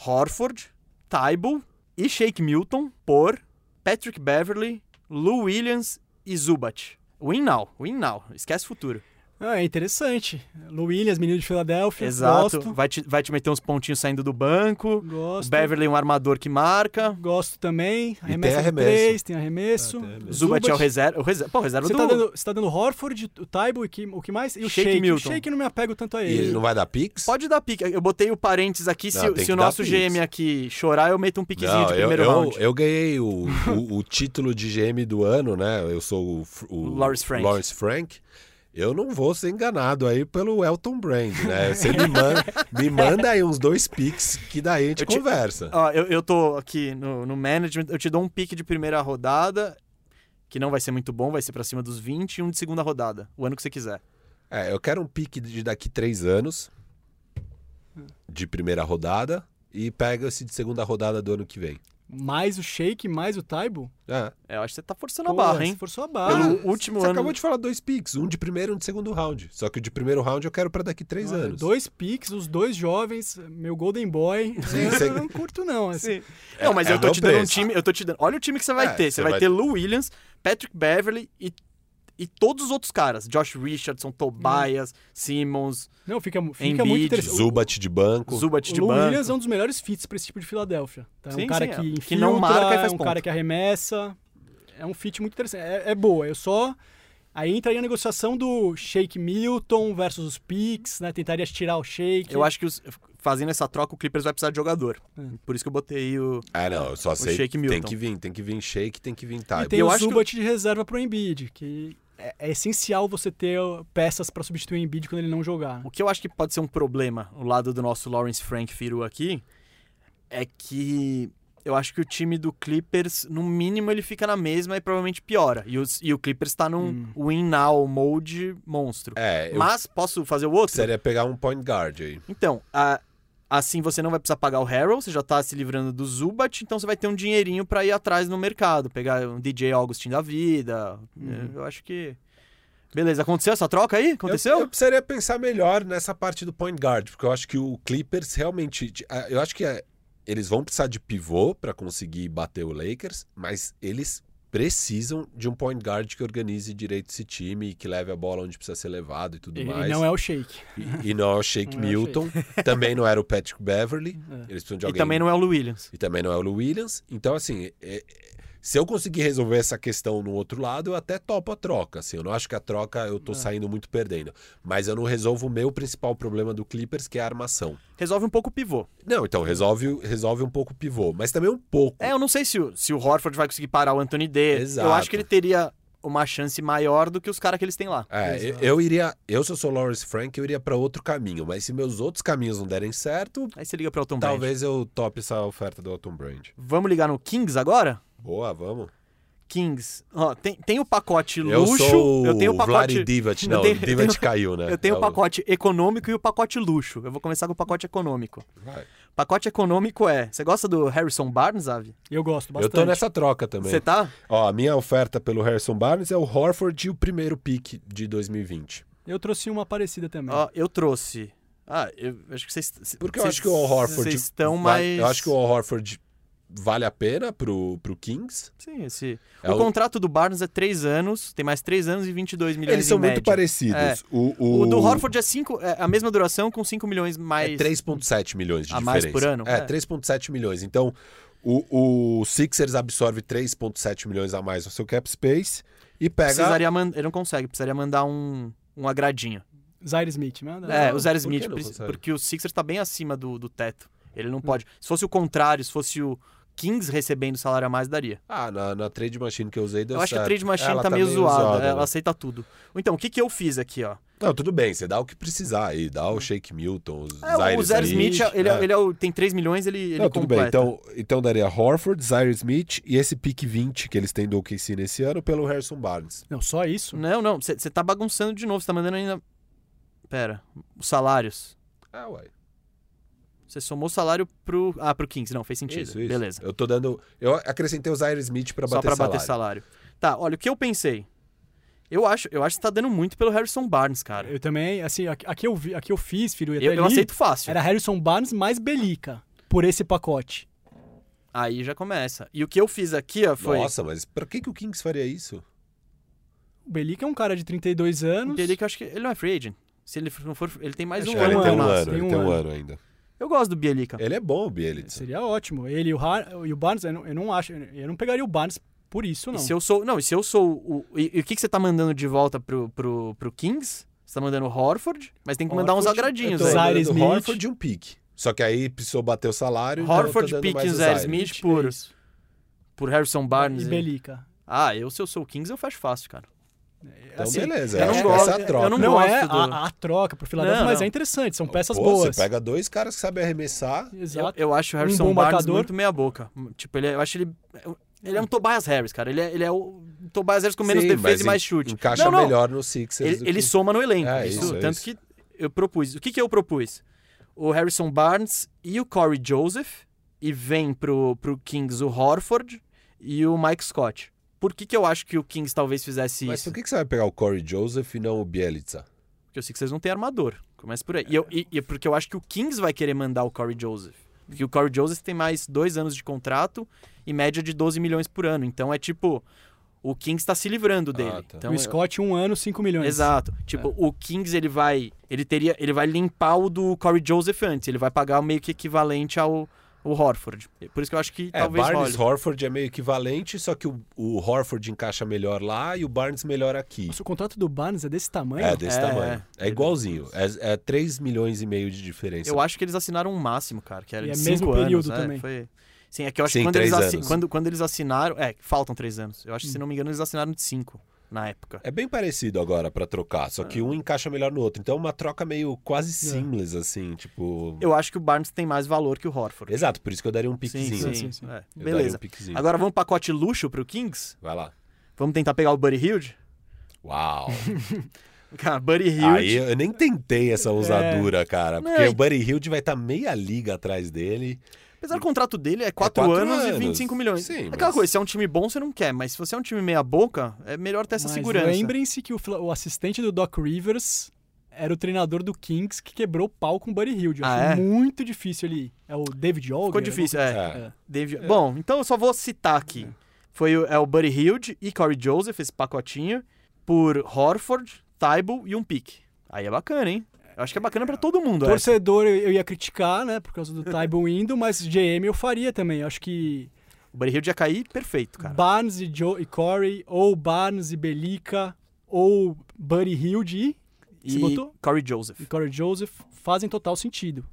Horford, Tybal e Shake Milton por Patrick Beverly, Lou Williams e Zubat. Win now, win now. Esquece o futuro. Ah, é interessante. Lou Williams, menino de Filadélfia. Exato. Gosto. Vai te, vai te meter uns pontinhos saindo do banco. Gosto. Beverly, um armador que marca. Gosto também. tem Arremesso de arremesso. três, tem arremesso. Ah, tem arremesso. Zubat é o reserva. O reserva, pô, o reserva Você do... tá, dando, você tá dando Horford, o Taibo e que- o que mais? E o Shake Shake. Milton. O Shake não me apego tanto a E ele. ele não vai dar pix? Pode dar pique. Eu botei o parênteses aqui. Se, Não, tem se que o nosso. GM aqui chorar, eu meto um piquezinho Não, de eu, primeiro eu, round. eu ganhei o, *laughs* o, o título de GM do ano, né? Eu sou o, o Lawrence Frank. Lawrence Frank. Eu não vou ser enganado aí pelo Elton Brand, né? Você me manda, me manda aí uns dois picks que daí a gente Eu te- conversa. Ó, eu, eu tô aqui no, no management, eu te dou um pique de primeira rodada, que não vai ser muito bom, vai ser pra cima dos 20, e um de segunda rodada, o ano que você quiser. É, eu quero um pique de daqui três anos, de primeira rodada, e pega esse de segunda rodada do ano que vem. Mais o Shake, mais o Taibo. É. É, eu acho que você tá forçando a Pô, barra, você hein? Forçou a barra. Pelo Ah, último Você ano. acabou de falar dois picks, um de primeiro e um de segundo round. Só que o de primeiro round eu quero pra daqui três Olha, anos. Dois picks, os dois jovens, meu Golden Boy. Sim, *laughs* eu você- não curto, não. assim. Sim. Não, mas é eu tô bom te dando um time, eu tô te dando. Olha o time que você vai É, ter. Você você vai, vai- ter Lou Williams, Patrick Beverly e, e todos os outros caras. Josh Richardson, Tobias, Simmons, Não, fica, fica Embiid, muito interessante. Zubat de banco. Zubat de Lou banco. Williams é um dos melhores fits pra esse tipo de Filadélfia. Tá? É Sim, um cara sim, que é. infiltra, Que não marca e faz é um ponto. cara que arremessa. É um fit muito interessante. É, é boa, eu só... Aí entraria a negociação do Shake Milton versus os picks, né? Tentaria tirar o Shake. Eu acho que os- fazendo essa troca, o Clippers vai precisar de jogador. É. Por isso que eu botei o. Ah, não, eu só sei. Shake tem que vir, tem que vir shake, tem que vir E time. tem Eu o acho que Zubat de reserva pro Embiid, que é, é essencial você ter peças pra substituir o Embiid quando ele não jogar. O que eu acho que pode ser um problema, o lado do nosso Lawrence Frank Firu aqui, é que eu acho que o time do Clippers, no mínimo, ele fica na mesma e provavelmente piora. E, os- e o Clippers tá num win now mode monstro. É, eu Mas posso fazer o outro? precisaria pegar um point guard aí. Então, a- assim você não vai precisar pagar o Harrell, você já tá se livrando do Zubat, então você vai ter um dinheirinho pra ir atrás no mercado, pegar um DJ Augustin da vida. É, Eu acho que. Beleza, aconteceu essa troca aí? Aconteceu? Eu, eu precisaria pensar melhor nessa parte do point guard, porque eu acho que o Clippers realmente. Eu acho que é, eles vão precisar de pivô para conseguir bater o Lakers, mas eles precisam de um point guard que organize direito esse time e que leve a bola onde precisa ser levado e tudo Ele mais. não é o Shake. E, e não é o Shake Não é o Milton, também não era o Patrick Beverly. *laughs* Eles precisam de E alguém também não é o Lou Williams. e também não é o Lou Williams. Então, assim, é- é- se eu conseguir resolver essa questão no outro lado, eu até topo a troca. Assim, eu não acho que a troca eu tô saindo muito perdendo. Mas eu não resolvo o meu principal problema do Clippers, que é a armação. Resolve um pouco o pivô. Não, então, resolve, resolve um pouco o pivô, mas também um pouco. É, eu não sei se o, se o Horford vai conseguir parar o Anthony Davis. Exato. Eu acho que ele teria uma chance maior do que os caras que eles têm lá. É, eu, eu iria. Eu, se eu sou Lawrence Frank, eu iria pra outro caminho. Mas se meus outros caminhos não derem certo, Aí você liga pro Elton Brand. talvez eu tope essa oferta do Elton Brand. Vamos ligar no Kings agora? Boa, vamos. Kings. Ó, tem, tem o pacote Eu luxo. sou eu tenho o pacote. Vladi Divac. *laughs* eu Não, tenho- o Divac eu tenho- caiu, né? Eu tenho É o pacote econômico e o pacote luxo. Eu vou começar com o pacote econômico. Vai. Pacote econômico é. Você gosta do Harrison Barnes, Avi? Eu gosto Eu bastante. tô nessa troca também. Você tá? Ó, a minha oferta pelo Harrison Barnes é o Horford e o primeiro pick de 2020. Eu trouxe uma parecida também. Ó, eu trouxe. Ah, eu acho que vocês. Porque eu acho que o Horford. Vocês estão mais. Eu acho que o Horford vale a pena pro, pro Kings. Sim, esse. É o, o- contrato do Barnes é 3 anos, tem mais 3 anos e 22 milhões Eles são em muito média. parecidos. É. O, o... O do Horford é, cinco, é a mesma duração com 5 milhões mais. É 3,7 milhões de A diferença. mais por ano? É, É. 3,7 milhões. Então, o, o Sixers absorve 3,7 milhões a mais no seu cap space e pega. Precisaria man... Ele não consegue, precisaria mandar um, um agradinho. Zaire Smith, manda. é, o que Smith, porque o Sixers tá bem acima do, do teto. Ele não pode. Se fosse o contrário, se fosse o Kings recebendo salário a mais, daria. Ah, na, na trade machine que eu usei deu eu acho que a certo. trade machine Ela tá, meio zoada, né? ela aceita tudo. Então, o que, que eu fiz aqui, ó? Não, tudo bem, você dá o que precisar aí, dá o Shake Milton, os É, Zaire o Zé Smith, ele, é- é. ele é o- tem 3 milhões, ele, ele Não, tudo bem. completa. Então, então daria Horford, Zaire Smith e esse pick 20 que eles têm do OKC nesse ano pelo Harrison Barnes. Não, só isso? Não, não, você tá bagunçando de novo, você tá mandando ainda. Pera, os salários. Ah, uai. Você somou o salário pro. Ah, pro Kings, não, fez sentido. Isso, isso. Beleza. Eu tô dando. Eu acrescentei o Zaire Smith pra Só bater pra salário. bater salário. Tá, olha, o que eu pensei. Eu acho, eu acho que você tá dando muito pelo Harrison Barnes, cara. Eu também, assim, aqui aqui eu, vi, aqui eu fiz, filho, Eu, eu aceito fácil. Era Harrison Barnes mais Belica, por esse pacote. Aí já começa. E o que eu fiz aqui, ó, foi. Nossa, mas pra que, que o Kings faria isso? O Belica é um cara de 32 anos. Que eu acho que ele não é free agent. Se ele não for, ele tem mais Acho um ano. tem um ano, tem ele um tem um ano. ano ainda. Eu gosto do Bielica. Ele é bom, o Bielitz. Seria ótimo. Ele e o, Har e o Barnes, eu não, eu não acho, eu não pegaria o Barnes por isso, não. E se eu sou. Não, e se eu sou o. E, e o que, que você tá mandando de volta pro, pro, pro Kings? Você tá mandando o Horford, mas tem que mandar uns Horford, agradinhos Eu tô aí. Smith. Horford e um pick. Só que aí precisou bater o salário. então Horford, pick mais e o Zaire. Smith por, É por Harrison Barnes. E e- Belica. Ah, eu se eu sou o Kings, eu fecho fácil, cara. Então, Assim, beleza. eu não acho que gosto- essa é a troca. eu não Não, gosto é do- a, a troca pro Philadelphia, Não, mas não. é interessante, são peças Pô, boas. Você pega dois caras que sabem arremessar. Eu, Exato. eu acho o Um Harrison bom Barnes marcador. muito meia boca. Tipo, ele é- eu acho ele. Ele é um Tobias Harris, cara. Ele é, ele é o Tobias Harris com menos Sim, defesa mas e mais chute. Encaixa Não, não. melhor no Sixers. Ele, do ele que- soma no elenco. É, isso, isso, é tanto isso. que eu propus. O que, que eu propus? O Harrison Barnes e o Corey Joseph. E vem pro, pro Kings o Horford e o Mike Scott. Por que, que eu acho que o Kings talvez fizesse Mas isso? por que, que você vai pegar o Corey Joseph e não o Bielitsa? Porque eu sei que vocês não têm armador. Começa por aí. E, eu, e, e porque eu acho que o Kings vai querer mandar o Corey Joseph. Porque o Corey Joseph tem mais dois anos de contrato e média de 12 milhões por ano. Então é tipo. O Kings tá se livrando dele. Ah, tá. Então, o eu- Scott, um ano, 5 milhões. Exato. Tipo, o Kings ele vai. Ele teria. Ele vai limpar o do Corey Joseph antes. Ele vai pagar meio que equivalente ao o Horford. Por isso que eu acho que É, talvez Barnes role. Horford é meio equivalente, só que o, o Horford encaixa melhor lá e o Barnes melhor aqui. Nossa, o contrato do Barnes é desse tamanho? É, desse É, tamanho. é. É igualzinho. É, é 3 milhões e meio de diferença. Eu acho que eles assinaram um máximo, cara. Que era E de é cinco mesmo anos, período é, também. Foi... Sim, é que eu acho Sim, que quando três eles, assi- anos. quando, quando eles assinaram. É, faltam três anos. Eu acho que, Hum. se não me engano, eles assinaram de cinco na época. É bem parecido agora pra trocar, só É. que um encaixa melhor no outro. Então é uma troca meio quase seamless, assim, tipo. Eu acho que o Barnes tem mais valor que o Horford. Exato, por isso que eu daria um piquezinho. sim, Sim, sim. É, Beleza. um piquezinho. Agora vamos pacote luxo pro Kings? Vai lá. Vamos tentar pegar o Buddy Hilde? Uau! *laughs* Cara, Buddy Hilde. Aí eu nem tentei essa ousadura, cara. Porque É. Não, o Buddy Hilde vai estar meia liga atrás dele. Apesar do contrato dele é 4 quatro anos, e anos. 25 milhões. Sim, Aquela mas- coisa, se é um time bom, você não quer. Mas se você é um time meia boca, é melhor ter essa Mas segurança. lembrem-se que o, o assistente do Doc Rivers era o treinador do Kings que quebrou o pau com o Buddy Hilde. Eu Ah, é? muito difícil ali. É o David Olga. Ficou difícil, é. É. David- Bom, então eu só vou citar aqui. Foi o, é o Buddy Hilde e Corey Joseph, esse pacotinho, por Horford, Tybalt e um pick. Aí é bacana, hein? Eu acho que é bacana pra todo mundo. essa. Torcedor eu eu ia criticar, né? Por causa do Tybull *laughs* indo, mas GM eu faria também. Eu acho que O Hilde ia cair perfeito, cara. Barnes e, Joe, e Corey, ou Barnes e Belica, ou Buddy Hilde e, E Você botou? Corey Joseph. e Corey Joseph fazem total sentido.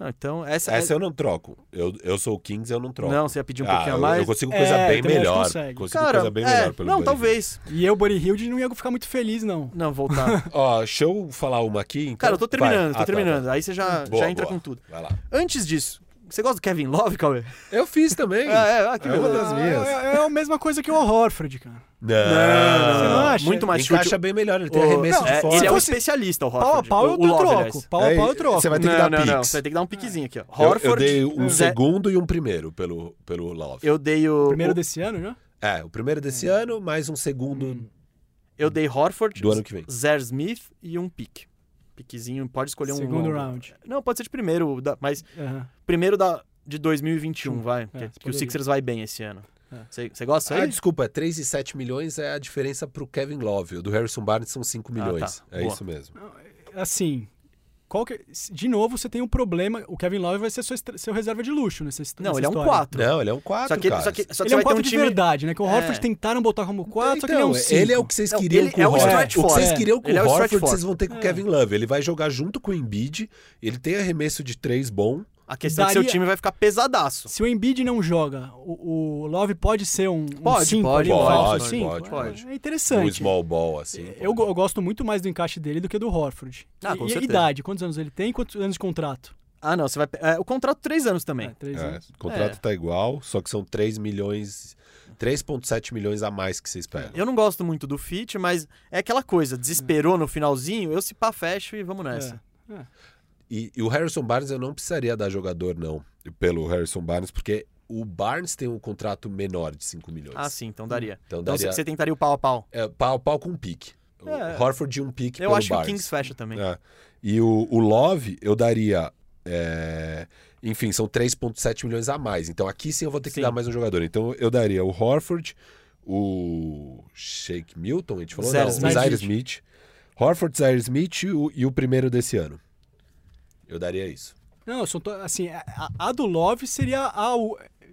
Não, então, essa, Essa é... eu não troco. Eu, eu sou o Kings, eu não troco. Não, você ia pedir um ah, pouquinho a mais. eu consigo É, coisa bem acho que melhor. consegue. Consigo Cara, coisa bem é, melhor pelo não, Buddy talvez. E eu, Buddy Hilde, não ia ficar muito feliz, não. Não, voltar. *laughs* Ó, deixa eu falar uma aqui. Então. Cara, eu tô terminando, Vai. tô Ah, tá, terminando. tá. Aí você já, Boa, já entra boa. com tudo. Vai lá. Antes disso, você gosta do Kevin Love, Cauê? Eu fiz também. Ah, é, ah, que É uma das minhas. É, é a mesma coisa que o Horford, cara. Não, Você não acha? Muito mais Encaixa chute. bem melhor, ele tem O- arremesso não, de é, fora. ele é um especialista, o Pau a Horford. pau eu o, o Love, troco. aliás. Pau a pau eu troco. você vai ter que não, dar não, não. Você vai ter que dar um piquezinho aqui, ó. Eu- Horford. eu, dei um Zé- segundo e um primeiro pelo, pelo Love. Eu dei o. Primeiro o- desse ano, já? É, o primeiro desse ano, mais um segundo Eu dei Horford, do ano que vem. Zer Smith e um pique. Piquezinho, pode escolher um. Segundo round. Não, pode ser de primeiro, da- mas Aham. primeiro da, de 2021, Sim, vai. é, que, que o. Sixers vai bem esse ano. É. Você você gosta Ah, aí? desculpa, 3,7 milhões é a diferença pro Kevin Love. O do Harrison Barnes são 5 Ah, milhões. tá. É Boa. isso mesmo. Assim, qual que- de novo você tem um problema. O Kevin Love vai ser seu, seu reserva de luxo nessa, his- Não, nessa ele é um história. 4. Não, ele é um 4, Só que, cara. só que, só que Ele é um vai ter 4 um de time. verdade, né? Que o É. Horford tentaram botar como 4, só que ele é um Então, 5. ele é o que vocês Não, queriam ele com é o o Horford. stretch O que vocês queriam com Ele é o o Horford, four. vocês vão ter com o Kevin Love. Ele vai jogar junto com o Embiid. Ele tem arremesso de 3 bom. A questão é que seu Daria- time vai ficar pesadaço. Se o Embiid não joga, o, o Love pode ser um Pode, 5 pode, ali, um pode, falso cinco? pode, pode. É Um interessante. small ball, assim. Eu, go- eu gosto muito mais do encaixe dele do que do Horford. Ah, com e a certeza. idade? Quantos anos ele tem e quantos anos de contrato? Ah, não, você vai. é, o contrato, três anos também. É, três É, anos. o contrato É. tá igual, só que são 3 milhões... 3,7 milhões a mais que vocês pegam. Eu não gosto muito do fit, mas é aquela coisa, desesperou no finalzinho, eu se pá fecho e vamos nessa. É. E, e o Harrison Barnes eu não precisaria dar jogador, não, pelo Harrison Barnes, porque o Barnes tem um contrato menor de 5 milhões. Ah, sim, então daria. Então Então você daria você tentaria o pau a pau. é, pau a pau com um pique. O É. Horford de um pique Eu pelo acho que o Barnes. Kings fecha também. É. E o, o Love, eu daria. é, Enfim, são 3,7 milhões a mais. Então aqui sim eu vou ter que Sim. dar mais um jogador. Então eu daria o Horford, o Shake Milton, a gente falou? Zaire Smith. Horford, Zaire Smith e o, e o primeiro desse ano. Eu daria isso. Não, tô, assim, a, a do Love seria a,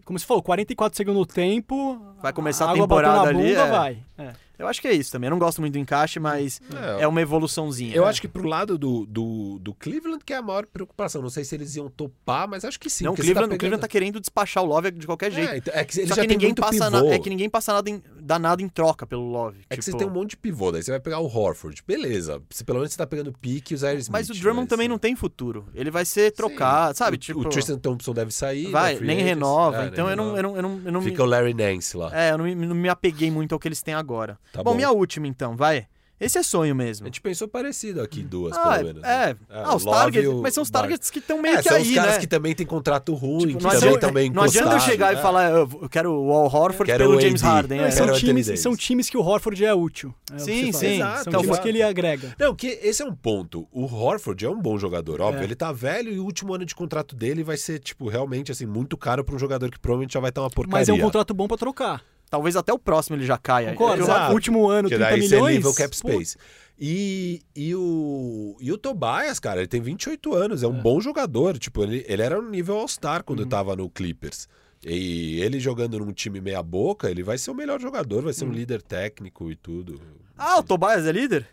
como você falou, 44 segundo tempo. Vai começar a água temporada na ali, bunda, é. vai. É. Eu acho que é isso também. Eu não gosto muito do encaixe, mas É, é uma evoluçãozinha. Eu acho que pro lado do, do, do Cleveland que é a maior preocupação. Não sei se eles iam topar, mas acho que sim. Não, o porque você Cleveland, o pegando- Cleveland tá querendo despachar o Love de qualquer jeito. É, é que ele Só já que ninguém passa na- é que ninguém passa nada em, dá nada em troca pelo Love. É que tipo- você tem um monte de pivô, daí você vai pegar o Horford. Beleza, se pelo menos você tá pegando pique e o Zaire Smith. Mas o Drummond também não tem futuro. Ele vai ser trocado, sabe? O, tipo, o Tristan Thompson deve sair. vai, da free nem renova. É, então nem eu, não, eu não, eu não, eu não Fica me, o Larry Nance lá. é, eu não me, não me apeguei muito ao que eles têm agora. Tá bom, bom. minha última então, vai. Esse é sonho A mesmo. gente pensou parecido aqui, duas, Ah, pelo menos. né? é. ah, os targets, mas são os targets que estão meio É, que são aí, os caras né? que também tem contrato ruim, Tipo, que não, também adianta, estão não adianta eu chegar né? e falar, eu quero o Al Horford Quero pelo o James. Harden. Não, é. são, times, são times que o Horford é útil. É Sim, sim. Exato, São times exato. que ele agrega. Não, que esse é um ponto. O Horford é um bom jogador, óbvio. É. Ele tá velho e o último ano de contrato dele vai ser, tipo, realmente, assim, muito caro pra um jogador que provavelmente já vai estar uma porcaria. Mas é um contrato bom pra trocar. Talvez até o próximo ele já caia. Exato. Último ano, Que 30 daí você milhões. livra o cap pô, space. E, e, o, e o Tobias, cara, ele tem 28 anos, é um bom jogador. Tipo, ele, ele era um nível All-Star quando Uhum. tava no Clippers. E ele jogando num time meia-boca, ele vai ser o melhor jogador, vai ser Uhum. um líder técnico e tudo. Ah, o Tobias é líder?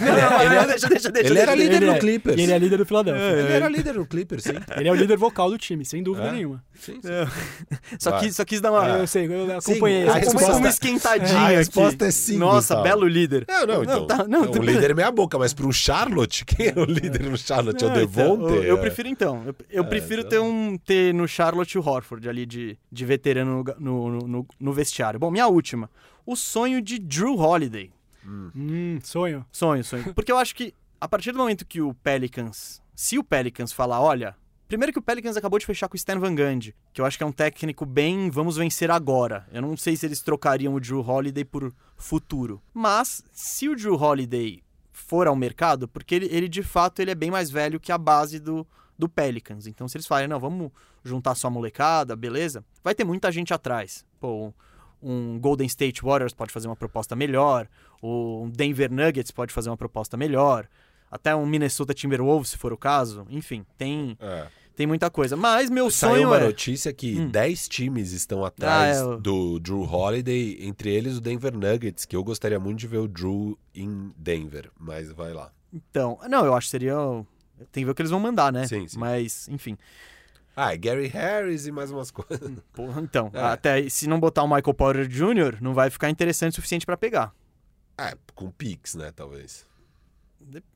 Não, não, deixa, deixa, deixa. Ele era líder ele no é- Clippers. E ele é líder do Philadelphia. Ele era líder no Clippers, sim. *laughs* Ele é o líder vocal do time, sem dúvida É? nenhuma. sim, sim. *laughs* Só, Vai. quis, só quis dar uma, Ah. Eu sei, eu Sim, acompanhei a essa uma, resposta- uma esquentadinha A aqui. resposta é sim, Nossa, Gustavo. belo líder. Não, não, então. tá, não, o líder é meia boca, mas pro Charlotte, *laughs* quem é o líder no Charlotte? é o Não, então, Devonte? eu, É. prefiro então. Eu, eu É, prefiro então. ter, um, ter no Charlotte o Horford ali de, de veterano no, no, no, no vestiário. Bom, minha última. O sonho de Drew Holiday. Hum, sonho. Sonho, sonho. *laughs* Porque eu acho que a partir do momento que o Pelicans. Se o Pelicans falar, olha. Primeiro que o Pelicans acabou de fechar com o Stan Van Gundy, que eu acho que é um técnico bem vamos vencer agora. Eu não sei se eles trocariam o Drew Holiday por futuro. Mas se o Drew Holiday for ao mercado, porque ele, ele de fato ele é bem mais velho que a base do, do Pelicans. Então se eles falarem, não, vamos juntar sua molecada, beleza? Vai ter muita gente atrás. Pô, um Golden State Warriors pode fazer uma proposta melhor, um Denver Nuggets pode fazer uma proposta melhor, até um Minnesota Timberwolves, se for o caso. Enfim, tem, É. tem muita coisa. Mas meu Saiu sonho uma é... notícia que Hum. 10 times estão atrás Ah, é, o- do Drew Holiday, entre eles o Denver Nuggets, que eu gostaria muito de ver o Drew em Denver, mas vai lá. Então, não, eu acho que seria... Tem que ver o que eles vão mandar, né? Sim, sim. Mas, enfim. Ah, é Gary Harris e mais umas coisas. *laughs* Porra, então, É. até se não botar o Michael Porter Jr., não vai ficar interessante o suficiente pra pegar. É, com Pix, né, talvez.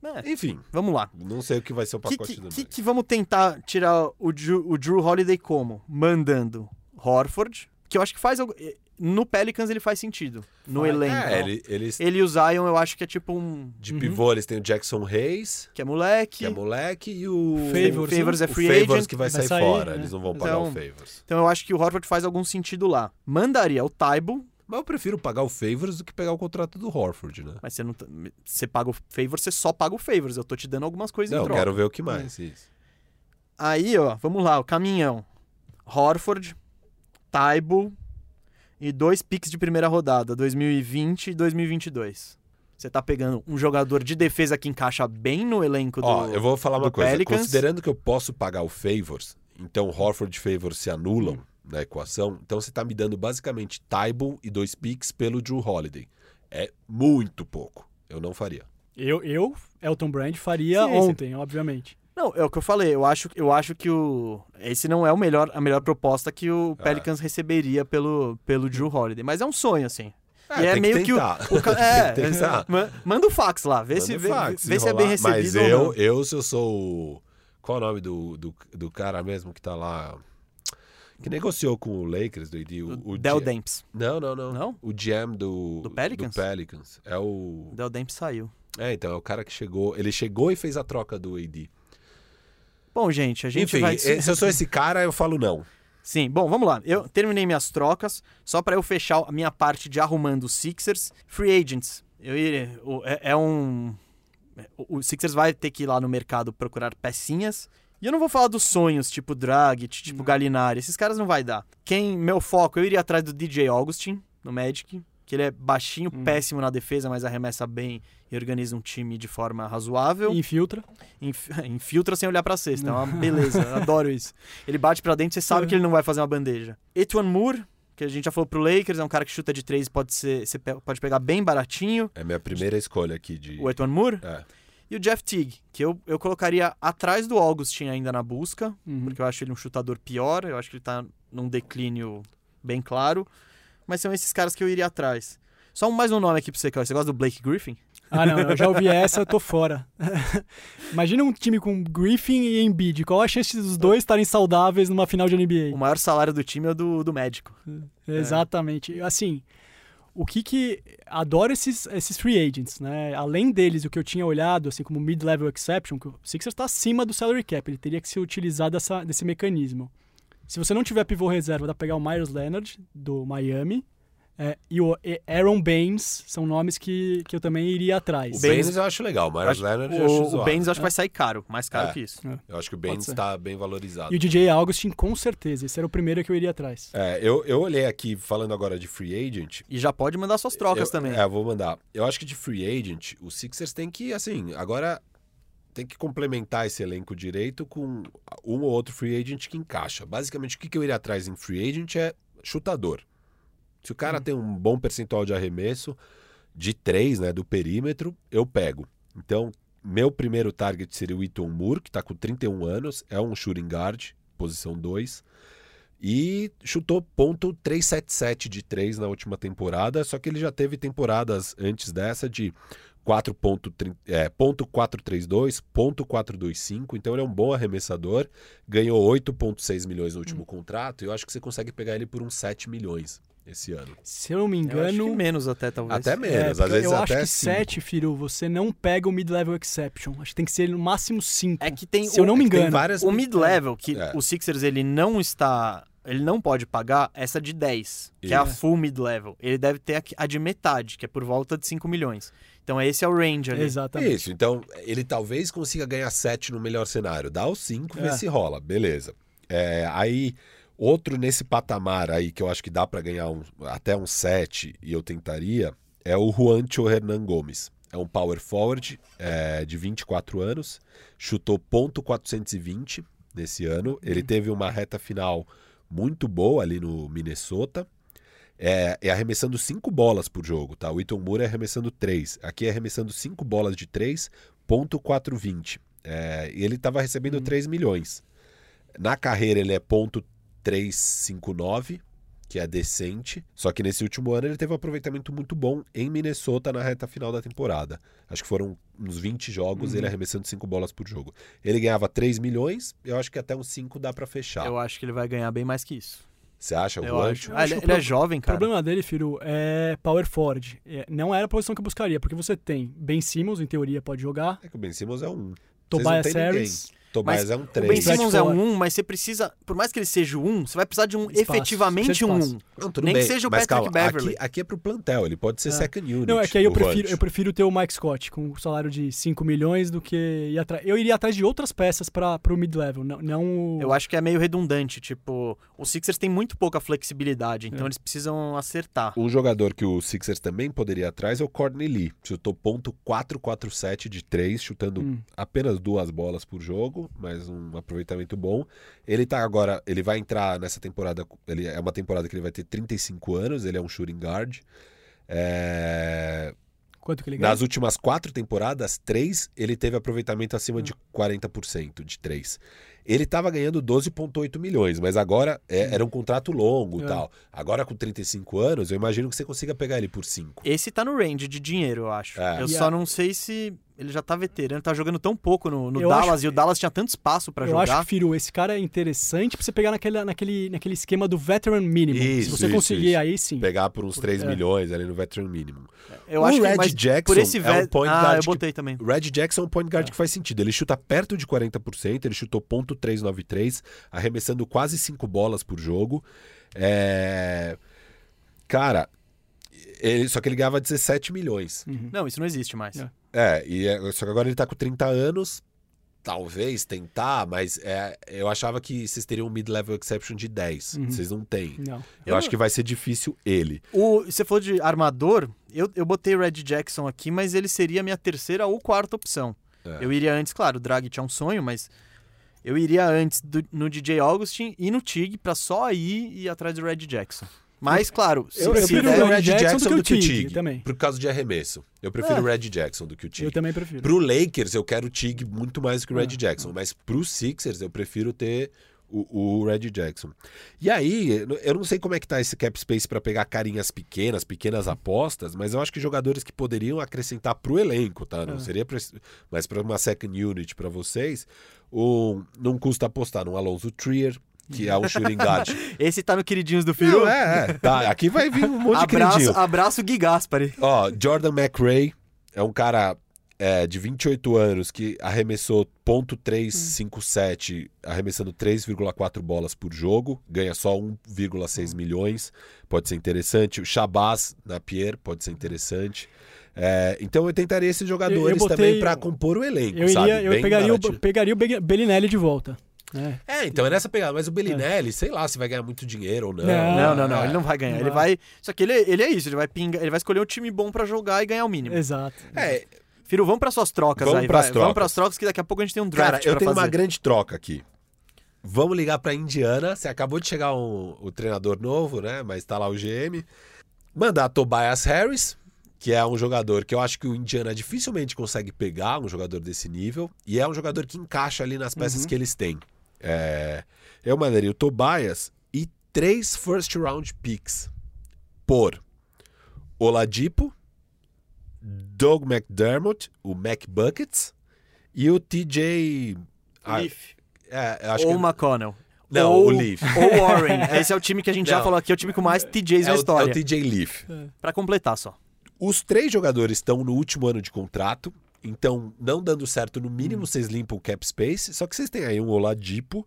É, Enfim, vamos lá. não sei o que vai ser o pacote que, do que, que vamos tentar tirar o Drew, o Drew Holiday como? Mandando Horford, que eu acho que faz. No Pelicans ele faz sentido. No elenco. É, ele, eles... Ele e o Zion eu acho que é tipo um. De Uhum. pivô eles têm o Jackson Reis, Que é moleque. que é moleque, e o... Favors, Favors é o free Favors agent. que vai, vai sair, sair, fora, né? eles não vão pagar Então- o Favors. Então eu acho que o Horford faz algum sentido lá. Mandaria o Taibo, Mas eu prefiro pagar o Favors do que pegar o contrato do Horford, né? mas você não. tá- Você paga o Favors, você só paga o Favors. Eu tô te dando algumas coisas em Não, troca. quero ver o que mais, isso. Aí, ó, vamos lá, o caminhão. Horford, Taibo e dois picks de primeira rodada, 2020 e 2022. Você tá pegando um jogador de defesa que encaixa bem no elenco do. Ó, eu vou falar uma do coisa. Pelicans. Considerando que eu posso pagar o Favors, então Horford e Favors se anulam na equação, então você tá me dando basicamente Tybal e dois picks pelo Drew Holiday. É muito pouco. Eu não faria. Eu, eu, Elton Brand, faria Sim, sim. ontem, obviamente. Não, é o que eu falei. Eu acho, eu acho que o. Esse não é o melhor, a melhor proposta que o É. Pelicans receberia pelo, pelo Drew Holiday. Mas é um sonho, assim. É, é meio que *laughs* que, o, o É, manda o fax lá, vê, Manda se, vê, fax, vê se é bem recebido. Mas eu, eu, se eu sou o. Qual é o nome do, do, do cara mesmo que tá lá? Que negociou com o Lakers, do ID? O, o Del G- Demps. Não, não, não. Não? O GM do, Do Pelicans? do Pelicans. É o. O Del Demps saiu. É, então, é o cara que chegou. Ele chegou e fez a troca do AD. Bom, gente, a gente Enfim, vai. eh, se eu sou esse cara, eu falo não. Sim, bom, vamos lá. Eu terminei minhas trocas, só pra eu fechar a minha parte de arrumando os Sixers. Free agents. Eu iria- é, é um. O o Sixers vai ter que ir lá no mercado procurar pecinhas. E eu não vou falar dos sonhos, tipo Dragic, tipo Galinari. Esses caras não vai dar. Quem, meu foco, eu iria atrás do DJ Augustin, no Magic. Que ele é baixinho, péssimo na defesa, mas arremessa bem e organiza um time de forma razoável. Infiltra. Inf- *laughs* Infiltra sem olhar pra cesta. É uma beleza. eu adoro *laughs* isso. Ele bate pra dentro, você sabe que ele não vai fazer uma bandeja. Etwan Moore, que a gente já falou pro Lakers, é um cara que chuta de três, pode ser, você pode pegar bem baratinho. É minha primeira escolha aqui de. O Etwan Moore. É. E o Jeff Teague, que eu, eu colocaria atrás do Augustin ainda na busca, Uhum. porque eu acho ele um chutador pior, eu acho que ele tá num declínio bem claro. Mas são esses caras que eu iria atrás. Só mais um nome aqui pra você, Cauê. Você gosta do Blake Griffin? Ah, não, eu já ouvi *laughs* essa, eu tô fora. *laughs* Imagina um time com Griffin e Embiid. Qual a chance dos dois estarem saudáveis numa final de O NBA? maior salário do time é o do, do médico. Exatamente. Assim, o que que... Adoro esses, esses free agents, né? Além deles, o que eu tinha olhado, assim, como mid-level exception, que o Sixers está acima do salary cap. Ele teria que ser utilizado dessa, desse mecanismo. Se você não tiver pivô reserva, dá pra pegar o Myers Leonard, do Miami, é, e o Aaron Baines, são nomes que, que eu também iria atrás. O Baines- eu acho legal, o Myers Acho- Leonard eu acho o, o. Baines eu acho que vai sair caro, mais caro É. que isso. Eu acho que o Baines ser. tá bem valorizado. E o DJ Augustin, com certeza. Esse era o primeiro que eu iria atrás. É, eu, eu olhei aqui, falando agora de free agent. E já pode mandar suas trocas eu, também. É, eu vou mandar. Eu acho que de free agent, os Sixers tem que, assim, agora tem que complementar esse elenco direito com um ou outro free agent que encaixa. Basicamente, o que que eu iria atrás em free agent é chutador. Se o cara Hum. tem um bom percentual de arremesso, de três, né, do perímetro, eu pego. Então, meu primeiro target seria o Iton Moore, que tá com 31 anos, é um shooting guard, posição 2. E chutou ponto .377 de 3 na última temporada, só que ele já teve temporadas antes dessa de 4.3 é, ponto .432, ponto .425, então ele é um bom arremessador, ganhou 8.6 milhões no último contrato, e eu acho que você consegue pegar ele por uns 7 milhões esse ano. Se eu não me Eu acho que engano. menos até, talvez. Até é, menos, às porque vezes eu até acho que cinco. 7, Firu, você não pega o mid-level exception. Acho que tem que ser no máximo 5. É que tem Se eu o- não me É engano. várias O mid-level, que É. o Sixers ele não está. Ele não pode pagar essa de 10, que é a Isso. full mid-level. Ele deve ter a- a de metade, que é por volta de 5 milhões. Então esse é o range ali. Exatamente. Isso, então ele talvez consiga ganhar 7 no melhor cenário. Dá os 5, vê É. se rola, beleza. É, aí, outro nesse patamar aí que eu acho que dá para ganhar um- até um 7 e eu tentaria é o Juancho Hernan Gomes. É um power forward é, de 24 anos, chutou ponto .420 nesse ano. Ele teve uma reta final muito boa ali no Minnesota. É, é arremessando cinco bolas por jogo, tá? O Iton Moore é arremessando três. Aqui é arremessando cinco bolas de três, ponto .420. É, e ele estava recebendo 3 milhões. Na carreira ele é ponto .359, que é decente. Só que nesse último ano ele teve um aproveitamento muito bom em Minnesota na reta final da temporada. Acho que foram uns 20 jogos, ele arremessando 5 bolas por jogo. Ele ganhava 3 milhões, eu acho que até uns 5 dá pra fechar. Eu acho que ele vai ganhar bem mais que isso. Você acha, Eu Juan? acho. Eu Ah, acho ele, o ele é jovem, O cara. problema dele, Firo, é power forward. É, Não era a posição que eu buscaria, porque você tem Ben Simmons, em teoria, pode jogar. É que o Ben Simmons é um. Tobias têm ninguém. Tobias Mas é um O Ben 3. Brett Simmons é Ford. um 1, mas você precisa, por mais que ele seja um, você vai precisar de um Espaço, efetivamente de um espaço. 1. Não, Nem bem, que seja o Patrick calma, Beverly. Aqui, aqui é pro plantel, ele pode ser É. second unit. Não, é que aí eu o prefiro, eu prefiro ter o Mike Scott com um salário de 5 milhões do que ir atrás. Eu iria atrás de outras peças para o mid-level, não, não o... Eu acho que é meio redundante, tipo, os Sixers têm muito pouca flexibilidade, então É. eles precisam acertar. Um jogador que o Sixers também poderia ir atrás é o Courtney Lee. Chutou ponto .447 de 3, chutando Hum. apenas duas bolas por jogo, mas um aproveitamento bom. Ele tá agora, ele vai entrar nessa temporada, ele é uma temporada que ele vai ter 35 anos, ele é um shooting guard. É, Quanto que ele ganha? Nas últimas quatro temporadas, três, ele teve aproveitamento acima Hum. de 40% de três. Ele estava ganhando 12,8 milhões, mas agora é- era um contrato longo e É. tal. Agora, com 35 anos, eu imagino que você consiga pegar ele por 5. Esse tá no range de dinheiro, eu acho. É. Eu E só a- não sei se ele já tá veterano, tá jogando tão pouco no, no Eu Dallas acho- e o Dallas tinha tanto espaço pra eu jogar. acho que, Firu, esse cara é interessante pra você pegar naquele, naquele, naquele esquema do veteran minimum. Se você isso, conseguir, isso. aí sim. Pegar por uns 3 É. milhões ali no veteran mínimo. Eu o acho Red que mas Jackson por esse é um point Ah, guard eu que- botei também. O Red Jackson é um point guard É. que faz sentido. Ele chuta perto de 40%, ele chutou ponto .393, arremessando quase 5 bolas por jogo. É... Cara, ele... só que ele ganhava 17 milhões. Uhum. Não, isso não existe mais. É. É, e é- só que agora ele tá com 30 anos. Talvez tentar, mas é, eu achava que vocês teriam um mid-level exception de 10. Uhum. Vocês não têm. Não. Eu, Eu- acho que vai ser difícil ele. O, você falou de armador, eu, eu botei o Red Jackson aqui, mas ele seria a minha terceira ou quarta opção. É. Eu iria antes, claro, o Dragic é um sonho, mas eu iria antes do- no DJ Augustin e no Tig pra só aí ir atrás do Red Jackson. Mas, claro, se, Eu, prefiro der- o Red Jackson, do que o Tig, também. Por causa de arremesso. Eu prefiro É. o Red Jackson do que o Tig. Eu também prefiro. Pro Lakers, eu quero o Tig muito mais do que o Red Ah, Jackson. Mas pro Sixers, eu prefiro ter o, o Red Jackson. E aí, eu não sei como é que tá esse cap space pra pegar carinhas pequenas, pequenas apostas, mas eu acho que jogadores que poderiam acrescentar pro elenco, tá? Não Ah. seria pra, mas para uma second unit pra vocês, o, não custa apostar no Alonso Trier, que é um shooting guard. esse tá no queridinhos do Firu. Não, é, é. Tá, aqui vai vir um monte de abraço, queridinho. abraço Gui Gaspari. Ó, Jordan McRae é um cara é, de 28 anos que arremessou ponto .357, arremessando 3,4 bolas por jogo, ganha só 1,6 milhões, pode ser interessante. O Shabazz Napier pode ser interessante. É, então eu tentaria esses jogadores botei- também para compor o elenco, Eu, sabe? iria, eu Bem pegaria, baratinho. o, pegaria o Be- Bellinelli de volta. Né? É, então é nessa pegada. Mas o Bellinelli, sei lá se vai ganhar muito dinheiro ou não. Não, Não, não, não, É. ele não vai ganhar. Não Ele vai. Só que ele, ele é isso, ele vai pingar, ele vai escolher um time bom pra jogar e ganhar o mínimo. Exato. É, Firu, vamos pras suas trocas Vamos aí. pras vai. trocas. Vamos pras trocas que daqui a pouco a gente tem um draft Cara, eu pra tenho fazer. uma grande troca aqui. Vamos ligar pra Indiana. Você acabou de chegar um- o treinador novo, né? Mas tá lá o GM. Mandar Tobias Harris, que é um jogador que eu acho que o Indiana dificilmente consegue pegar, um jogador desse nível. E é um jogador que encaixa ali nas peças Uhum. que eles têm. É, eu mandaria o Tobias e três first round picks por Oladipo, Doug McDermott, o McBuckets e o TJ. Ah, Leaf. é, acho ou que o McConnell. Não, ou, o Leaf. Ou Warren. *laughs* Esse é o time que a gente já Não. falou aqui, é o time com mais TJs é na o, é história. o TJ Leaf. Pra completar só. Os três jogadores estão no último ano de contrato, então não dando certo, no mínimo vocês limpam o cap space. Só que vocês têm aí um Oladipo,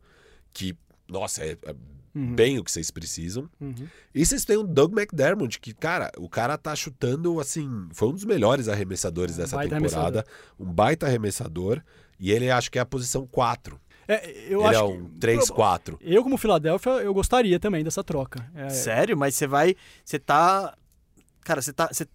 que, nossa, é, é Uhum. bem o que vocês precisam. Uhum. E vocês têm o Doug McDermott, que, cara, o cara tá chutando, assim, foi um dos melhores arremessadores dessa baita temporada. Um baita arremessador. E ele acho que é a posição 4. É, eu Ele acho é um 3-4. que, eu como Philadelphia eu gostaria também dessa troca. É, Sério? Mas você vai. Você tá. Cara, você tá. Você,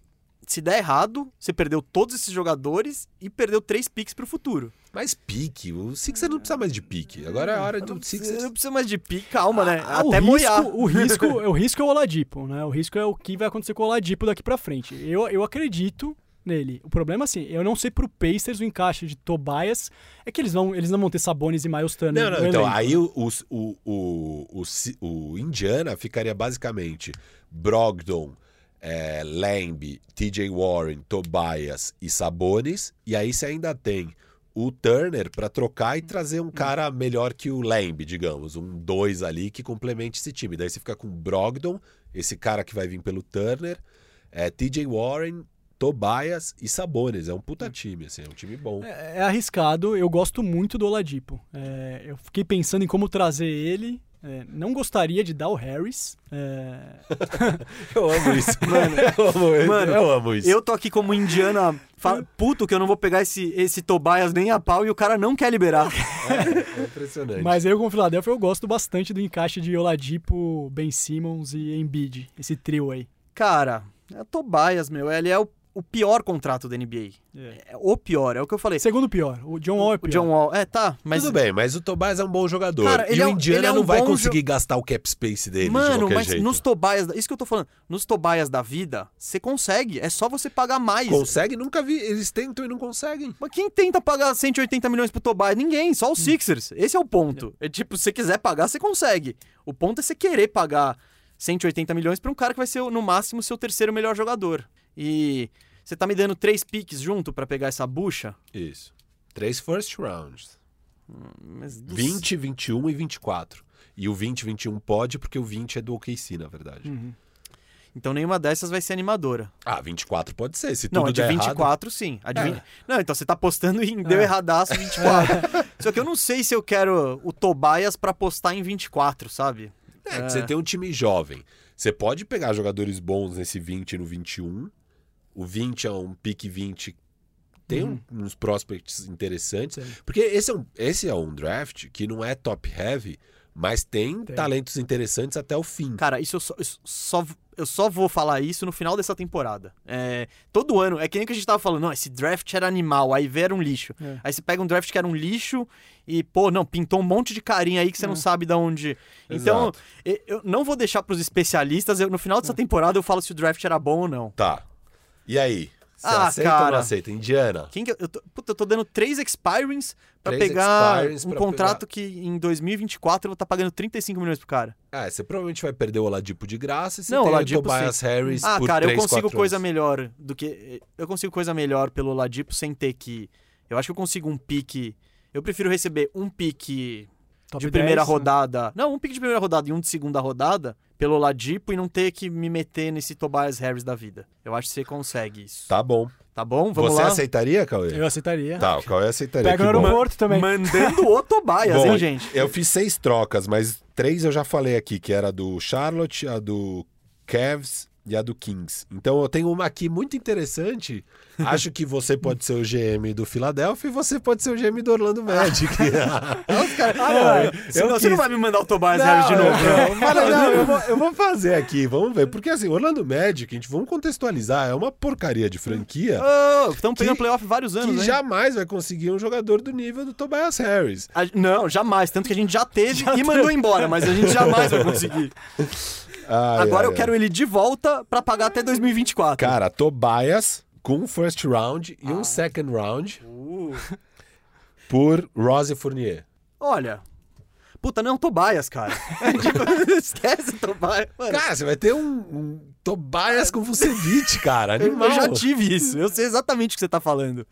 se der errado, você perdeu todos esses jogadores e perdeu três picks pro futuro. Mas pique, o Sixers não precisa mais de pique. Agora é a hora do Você Sixers. não precisa mais de pique, calma, né? Ah, Até o moiar. risco, o risco, *laughs* o risco é o Oladipo, né? O risco é o que vai acontecer com o Oladipo daqui pra frente. Eu, eu acredito nele. O problema assim, eu não sei pro Pacers o encaixe de Tobias é que eles vão, eles não vão ter Sabonis e Miles Turner. Não, não, então elenco. aí o, o, o, o, o, o Indiana ficaria basicamente Brogdon, é, Lamb, TJ Warren, Tobias e Sabonis, e aí você ainda tem o Turner pra trocar e trazer um cara melhor que o Lamb, digamos, um dois ali que complemente esse time. Daí você fica com Brogdon, esse cara que vai vir pelo Turner, é, TJ Warren, Tobias e Sabonis. É um puta time, assim, é um time bom. É, é arriscado, eu gosto muito do Oladipo. É, eu fiquei pensando em como trazer ele. É, não gostaria de dar o Harris. é, *laughs* Eu amo isso, *laughs* mano. Eu amo, isso. Mano, eu amo isso. Eu tô aqui como indiana, fa- puto que eu não vou pegar esse, esse Tobias nem a pau e o cara não quer liberar. É impressionante. Mas eu, com Philadelphia, eu gosto bastante do encaixe de Oladipo, Ben Simmons e Embiid. Esse trio aí. Cara, é o Tobias, meu. Ele é o, o pior contrato da NBA. É o pior, é o que eu falei. Segundo pior, o John Wall é O pior. John Wall. É, tá, mas. Tudo bem, mas o Tobias é um bom jogador. Cara, e ele o é um- Indiana ele é um não vai conseguir gastar o cap space dele de Mano, qualquer mas jeito. nos Tobias. Isso que eu tô falando. Nos Tobias da vida, você consegue. É só você pagar mais. Consegue? Nunca vi. Eles tentam e não conseguem. Mas quem tenta pagar 180 milhões pro Tobias? Ninguém, Hum. só os Sixers. Esse é o ponto. É tipo, se você quiser pagar, você consegue. O ponto é você querer pagar 180 milhões pra um cara que vai ser, no máximo, seu terceiro melhor jogador. E você tá me dando três piques junto pra pegar essa bucha? Isso. Três first rounds. Mas dos- 20, 21 e 24. E o 20 21 pode porque o 20 é do OKC, na verdade. Então nenhuma dessas vai ser animadora. Ah, 24 pode ser. Se tudo Não, a de der 24, sim. A de É. 20... Não, então você tá apostando em deu erradaço 24. *laughs* Só que eu não sei se eu quero o Tobias pra apostar em 24, sabe? errado. É, que você tem um time jovem. Você pode pegar jogadores bons nesse 20 e no 21. O 20 é um pique 20. Tem um- uns prospects interessantes. Sim. Porque esse é, um, esse é um draft que não é top heavy, mas tem, Tem. talentos interessantes até o fim. Cara, isso eu só, eu só, eu só vou falar isso no final dessa temporada. É, todo ano, é que nem que a gente tava falando, não, esse draft era animal, aí veio era um lixo. É. Aí você pega um draft que era um lixo e, pô, não, pintou um monte de carinha aí que você não sabe de onde. Então, Exato. e- eu não vou deixar pros especialistas, eu- no final dessa temporada eu falo se o draft era bom ou não. Tá. E aí? Você Ah, aceita ou cara. não aceita? Indiana. Quem que eu, eu tô, puta, eu tô dando três expirings pra Três pegar expirings um pra contrato que em 2024 eu vou estar pagando 35 milhões pro cara. Ah, você provavelmente vai perder o Oladipo de graça e você Não, tem Oladipo, o Tobias Harris Ah, por cara, eu 3, consigo 4 coisa anos. melhor do que. Eu consigo coisa melhor pelo Oladipo sem ter que. Eu acho que eu consigo um pique. Eu prefiro receber um pique Top de primeira 10, né? rodada. Não, um pique de primeira rodada e um de segunda rodada pelo Oladipo e não ter que me meter nesse Tobias Harris da vida. Eu acho que você consegue isso. Tá, Tá bom. bom? Vamos você lá. aceitaria, Cauê? Eu aceitaria. Tá, o Cauê aceitaria. Pega bom. aeroporto também. Mandando o Tobias, *laughs* Bom, hein, gente? Eu fiz seis trocas, mas três eu já falei aqui, que era a do Charlotte, a do Cavs e a do Kings. Então eu tenho uma aqui muito interessante. *laughs* Acho que você pode ser o GM do Philadelphia e você pode ser o GM do Orlando Magic. *laughs* Ah, eu Senão você não vai me mandar o Tobias Harris de novo. eu, eu falei, não, eu vou, eu vou fazer aqui, vamos ver. Porque assim, Orlando Magic, gente, vamos contextualizar, é uma porcaria de franquia Estamos pegando Que- playoff vários anos, que hein? jamais vai conseguir um jogador do nível do Tobias Harris. A- não, jamais. Tanto que a gente já teve e mandou embora, mas a gente *laughs* jamais vai conseguir. Ai, Agora ai, eu ai. quero ele de volta pra pagar até 2024. Cara, Tobias com um first round e um second round Uh, *laughs* por Rose Fournier. olha. Puta, não, Tobias, cara. *laughs* É, tipo, *laughs* esquece Tobias. Mano, Cara, você vai ter um, um Tobias com Vucevic, cara. eu, Animal. eu já tive isso. Eu sei exatamente o que você tá falando.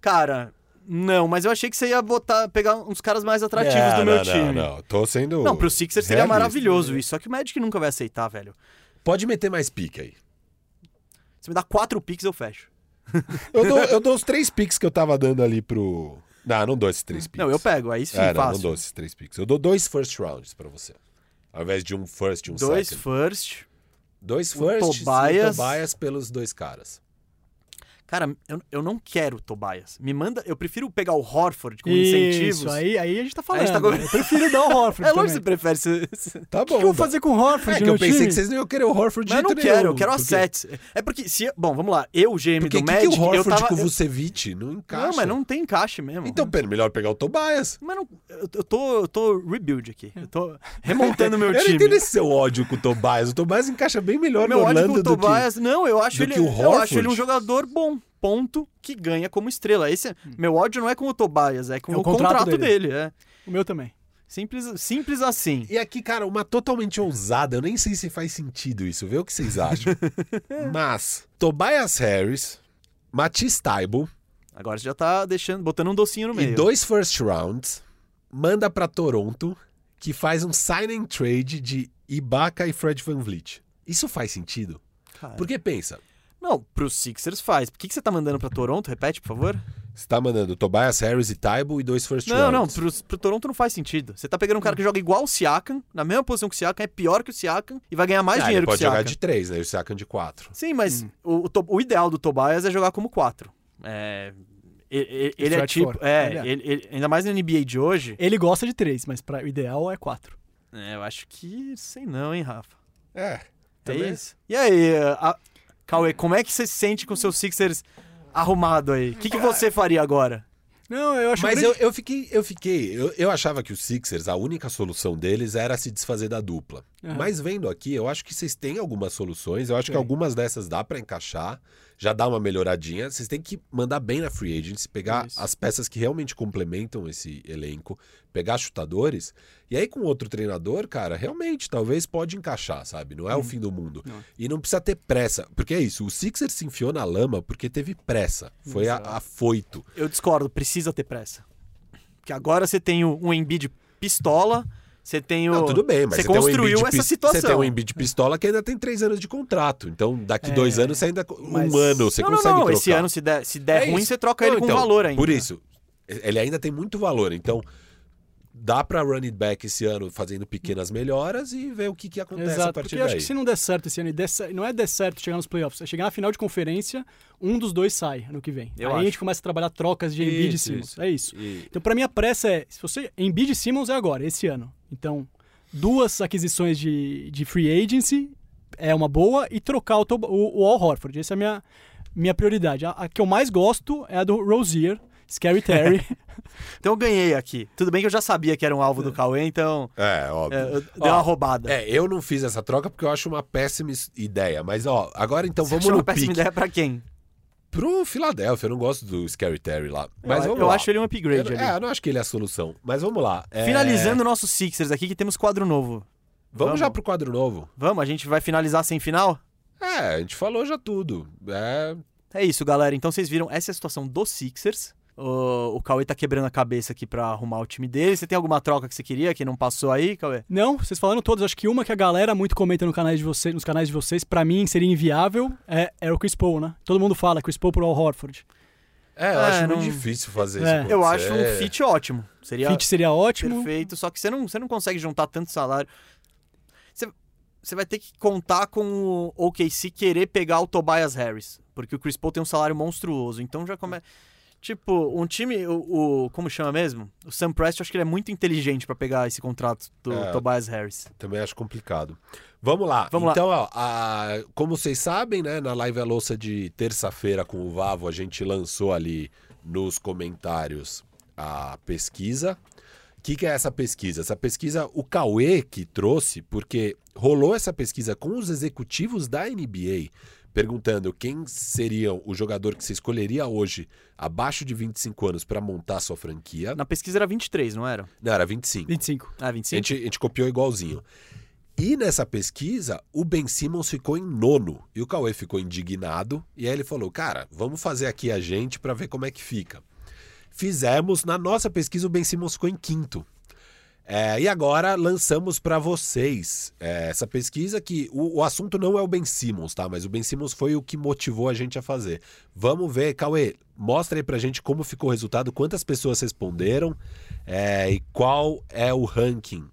Cara, não, mas eu achei que você ia botar, pegar uns caras mais atrativos do meu não, time. Não, não, tô sendo. Não, pro Sixers seria realista. maravilhoso isso. Só que o Magic nunca vai aceitar, velho. Pode meter mais pique aí. Se me dá quatro picks, eu fecho. *laughs* Eu dou, eu dou os três picks que eu tava dando ali pro. Não, não dou esses três picks. Não, eu pego, aí sim, É, não, não dou esses três picks. Eu dou dois first rounds pra você. Ao invés de um first e um Dois second. first. Dois o firsts Tobias. e Tobias pelos dois caras. Cara, eu, eu não quero Tobias. Me manda. Eu prefiro pegar o Horford com incentivos. Isso, aí, aí a gente tá falando. A gente tá Eu prefiro dar o Horford *laughs* É lógico que você prefere. Você, Tá O que, que eu vou fazer com o Horford É que eu pensei time? que vocês não iam querer o Horford de Mas eu não quero, nenhum, eu quero porque- assets. É porque se. Bom, vamos lá. Eu, GM Porque do que, Magic, que o Horford eu tava. com o Vucevic não encaixa? Não, mas não tem encaixe mesmo. Então, pera, melhor pegar o Tobias. Mas não, eu, eu tô, eu tô rebuild aqui. Eu tô remontando meu *laughs* Eu não time. entendo esse seu ódio com o Tobias. O Tobias encaixa bem melhor Meu no ódio Orlando com o do Tobias. Não, eu acho ele. Eu acho ele um jogador bom. Ponto que ganha como estrela. Esse, é- Meu ódio não é com o Tobias, é com É o o, contrato contrato, dele. dele. é. O meu também. Simples, simples assim. E aqui, cara, uma totalmente ousada. Eu nem sei se faz sentido isso. Vê o que vocês acham. *laughs* mas, Tobias Harris, Matisse Taibo Agora você já tá deixando, botando um docinho no meio. e dois first rounds manda pra Toronto que faz um sign and trade de Ibaka e Fred Van Vliet. Isso faz sentido? Cara. Porque pensa, Não, pros Sixers faz. Por que, que você tá mandando pra Toronto? Repete, por favor. você tá mandando Tobias Harris e Taibo e dois first Não, não, rounds. pro, pro Toronto não faz sentido. Você tá pegando um cara que joga igual o Siakam, na mesma posição que o Siakam, é pior que o Siakam e vai ganhar mais Ah, dinheiro que o pode jogar Siakam. de três, né? E o Siakam de quatro. Sim, mas o, o To- o ideal do Tobias é jogar como 4. É, ele ele- ele é tipo. É, é. ele- ele- ainda mais na NBA de hoje. Ele gosta de três, mas pra, o ideal é quatro. é, eu acho que. Sei não, hein, Rafa. É. É isso. E aí, a, Cauê, como é que você se sente com seus Sixers arrumado aí? O que, que você faria agora? Não, eu acho Mas que eu, eu fiquei, eu fiquei, eu, eu achava que os Sixers, a única solução deles era se desfazer da dupla. Aham. Mas vendo aqui, eu acho que vocês têm algumas soluções, eu acho que Tem. algumas dessas dá pra encaixar, já dá uma melhoradinha. Vocês têm que mandar bem na free agency, pegar Isso. as peças que realmente complementam esse elenco, pegar chutadores, e aí com outro treinador, cara, realmente, talvez pode encaixar, sabe? Não é o fim do mundo. Não. E não precisa ter pressa, porque é isso, o Sixers se enfiou na lama porque teve pressa, foi a- Exato. afoito. Eu discordo, precisa ter pressa. Porque agora você tem o- um Embiid pistola, você tem o. Não, tudo bem, mas você um construiu Embiid essa situação. Você tem um Embiid pistola que ainda tem três anos de contrato. Então, daqui É, dois anos, você ainda. mas- Um ano, você não, não, consegue não. trocar. Esse ano, se der, se der É ruim, isso. você troca Não, ele com então, valor ainda. Por isso, ele ainda tem muito valor. Então, dá pra run it back esse ano fazendo pequenas melhoras e ver o que, que acontece a Exato, partir porque eu acho daí. que se não der certo esse ano, e não é der certo chegar nos playoffs, é chegar na final de conferência, um dos dois sai ano que vem. Eu Aí a acho. gente começa a trabalhar trocas de Embiid e Simmons. isso. É isso. E- Então, pra mim, a pressa é, se você, Embiid e Simmons é agora, esse ano. Então, duas aquisições de, de free agency é uma boa e trocar o, o, o Al Horford. Essa é a minha, minha prioridade. A, a que eu mais gosto é a do Rozier, Scary Terry. *laughs* Então eu ganhei aqui. Tudo bem que eu já sabia que era um alvo do Cauê, então. É, é, óbvio. eu dei Ó, uma roubada. É, eu não fiz essa troca porque eu acho uma péssima ideia. Mas, ó, agora então Você vamos achou no uma péssima pique. ideia pra quem? Pro Philadelphia, eu não gosto do Scary Terry lá. Mas eu vamos eu lá. acho ele um upgrade Eu- ali. É, eu não acho que ele é a solução. Mas vamos lá. É, Finalizando o nosso Sixers aqui, que temos quadro novo. Vamos, vamos. já pro quadro novo. Vamos, a gente vai finalizar sem final? É, a gente falou já tudo. É, É isso, galera. Então vocês viram, essa é a situação dos Sixers. O, o Cauê tá quebrando a cabeça aqui pra arrumar o time dele. Você tem alguma troca que você queria que não passou aí, Cauê? Não, vocês falando todos, acho que uma que a galera muito comenta no canais de vocês, nos canais de vocês, pra mim seria inviável, é, é o Chris Paul, né? Todo mundo fala Chris Paul pro Al Horford. é eu É, acho não- muito difícil fazer É. isso. Eu acho um fit ótimo. Seria Fit seria ótimo. perfeito, só que você não, você não consegue juntar tanto salário. Você, você vai ter que contar com o OKC querer pegar o Tobias Harris, porque o Chris Paul tem um salário monstruoso. Então já começa. Tipo, um time, o, o- Como chama mesmo? O Sam Prest, acho que ele é muito inteligente pra pegar esse contrato do É. Tobias Harris. Também acho complicado. Vamos lá. Vamos lá. então, ó, a- como vocês sabem, né, na live a louça de terça-feira com o Vavo, a gente lançou ali nos comentários a pesquisa. O que, que é essa pesquisa? Essa pesquisa, o Cauê que trouxe, porque rolou essa pesquisa com os executivos da NBA, perguntando quem seria o jogador que você escolheria hoje, abaixo de 25 anos, para montar sua franquia. Na pesquisa era 23, não era? Não, era 25. 25. Ah, A 25? gente, a gente copiou igualzinho. E nessa pesquisa, o Ben Simmons ficou em nono e o Cauê ficou indignado. E aí ele falou: Cara, vamos fazer aqui a gente para ver como é que fica. Fizemos, na nossa pesquisa, o Ben Simmons ficou em quinto. É, e agora lançamos para vocês é, essa pesquisa que o, o assunto não é o Ben Simmons, tá? Mas o Ben Simmons foi o que motivou a gente a fazer. Vamos ver, Cauê, mostra aí pra gente como ficou o resultado, quantas pessoas responderam é, e qual é o ranking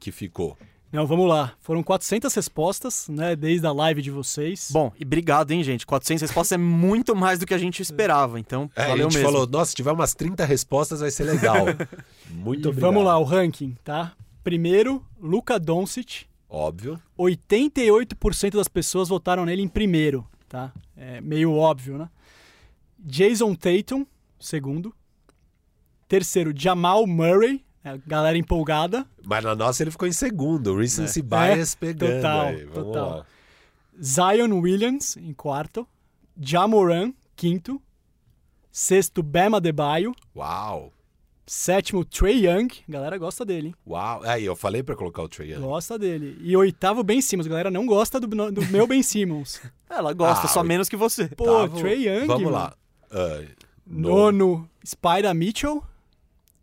que ficou. Não, vamos lá. Foram 400 respostas, né, desde a live de vocês. Bom, e obrigado, hein, gente. 400 respostas é muito mais do que a gente esperava, então É, a valeu gente mesmo. falou, nossa, se tiver umas 30 respostas vai ser legal. *laughs* Muito E obrigado. vamos lá, o ranking, tá? Primeiro, Luka Doncic. Óbvio. 88% das pessoas votaram nele em primeiro, tá? É meio óbvio, né? Jason Tatum, segundo. Terceiro, Jamal Murray, é, galera empolgada. Mas na nossa ele ficou em segundo. Recency bias É, pegando total, aí. Vamos total. lá. Zion Williams, em quarto. Jamoran, quinto. Sexto, Bama Debaio. Uau. Sétimo, Trey Young. A galera gosta dele, hein? Uau. Aí, eu falei pra colocar o Trae Young. Gosta dele. E oitavo, Ben Simmons. A galera não gosta do, do meu Ben Simmons. *laughs* Ela gosta, Ah, só o- menos que você. Pô, Tá, Trey Young. Vamos mano. lá. Nono. Nono, Spider Mitchell.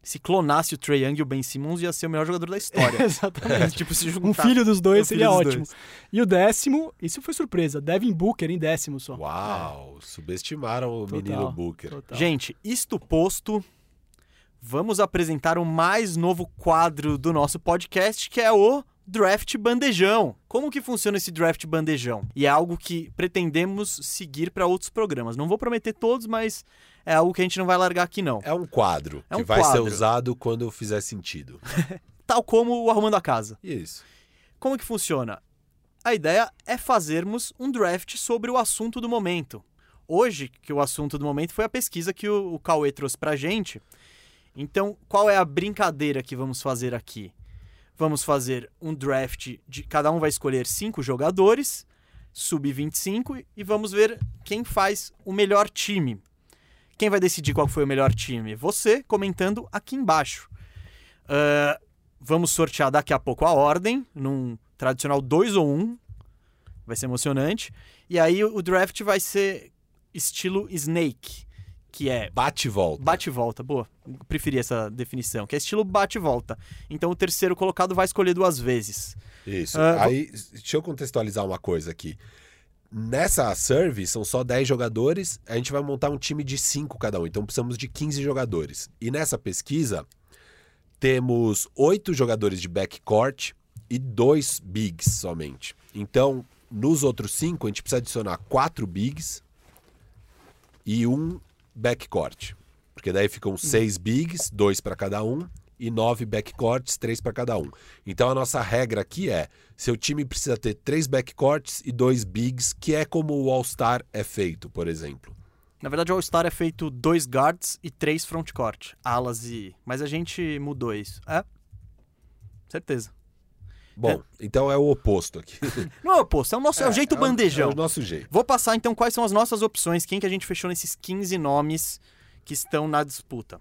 Se clonasse o Trae Young e o Ben Simmons, ia ser o melhor jogador da história. *laughs* Exatamente. tipo, se Um juntar... filho dos dois Um seria dos ótimo. dois. E o décimo, isso foi surpresa, Devin Booker em décimo só. Uau. Subestimaram o Total, menino Booker. total. Gente, isto posto, vamos apresentar o mais novo quadro do nosso podcast, que é o Draft Bandejão. Como que funciona esse Draft Bandejão? E é algo que pretendemos seguir para outros programas. Não vou prometer todos, mas é algo que a gente não vai largar aqui não. É um quadro É que um vai ser quadro. usado quando fizer sentido. *laughs* Tal como o Arrumando a Casa. Isso. Como que funciona? A ideia é fazermos um draft sobre o assunto do momento. Hoje, que o assunto do momento foi a pesquisa que o, o Cauê trouxe pra gente. Então, qual é a brincadeira que vamos fazer aqui? Vamos fazer um draft de. Cada um vai escolher cinco jogadores, sub-25, e vamos ver quem faz o melhor time. Quem vai decidir qual foi o melhor time? Você, comentando aqui embaixo. Ah, vamos sortear daqui a pouco a ordem, num tradicional 2 ou 1. Um. Vai ser emocionante. E aí o draft vai ser estilo Snake, que é Bate volta. bate volta. Boa, preferi essa definição, que é estilo bate volta. Então o terceiro colocado vai escolher duas vezes. Isso. Ah, Aí, deixa eu contextualizar uma coisa aqui. Nessa serve, são só 10 jogadores, a gente vai montar um time de 5 cada um, então precisamos de 15 jogadores. E nessa pesquisa, temos 8 jogadores de backcourt e 2 bigs somente. Então, nos outros 5, a gente precisa adicionar 4 bigs e um backcourt. Porque daí ficam 6 bigs, 2 para cada um, e 9 backcourts, 3 para cada um. Então a nossa regra aqui é: seu time precisa ter 3 backcourts e 2 bigs, que é como o All-Star é feito, por exemplo. Na verdade, o All-Star é feito dois guards e três frontcourt, alas e. Mas a gente mudou isso. É? Certeza. Bom, então é o oposto aqui. *laughs* Não é o oposto, é o, nosso, é, o jeito É bandejão. o nosso jeito. Vou passar então quais são as nossas opções, quem que a gente fechou nesses 15 nomes que estão na disputa.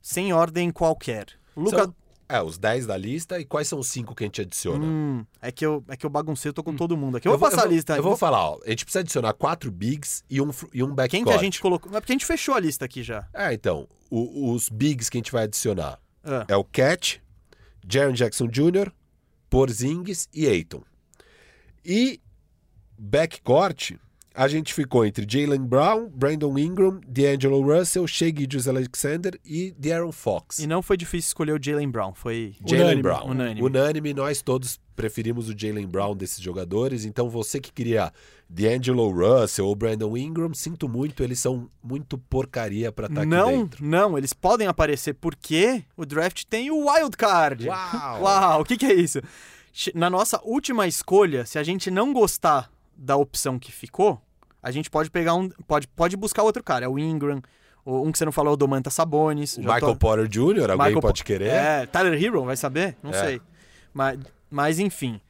Sem ordem qualquer. Luca. São, é, os 10 da lista e quais são os 5 que a gente adiciona? Hum, é que eu, é que eu baguncei, eu tô com todo mundo aqui. Eu, vou passar eu a lista. Eu vou falar, ó. A gente precisa adicionar 4 bigs e um, e um backcourt. Quem que a gente colocou? É porque a gente fechou a lista aqui já. É, então, o- os bigs que a gente vai adicionar Ah. é o Cat, Jaron Jackson Jr., Porzingis e Aiton. E backcourt, a gente ficou entre Jalen Brown, Brandon Ingram, D'Angelo Russell, Shea Gilgeous Alexander e De'Aaron Fox. E não foi difícil escolher o Jalen Brown, foi Jalen Unânime, Brown. unânime. Unânime, nós todos preferimos o Jalen Brown desses jogadores. Então você que queria D'Angelo Russell ou Brandon Ingram, sinto muito, eles são muito porcaria pra estar aqui não, dentro. não, eles podem aparecer porque o draft tem o wild card. Uau! *laughs* Uau, o que, que é isso? Na nossa última escolha, se a gente não gostar da opção que ficou, a gente pode pegar um. Pode, pode buscar outro cara. É o Ingram, o- um que você não falou é o Domantas Sabonis. O Michael tô- Porter Jr., alguém Michael pode Po- querer? É, Tyler Hero, vai saber? Não É. sei. Mas, mas enfim.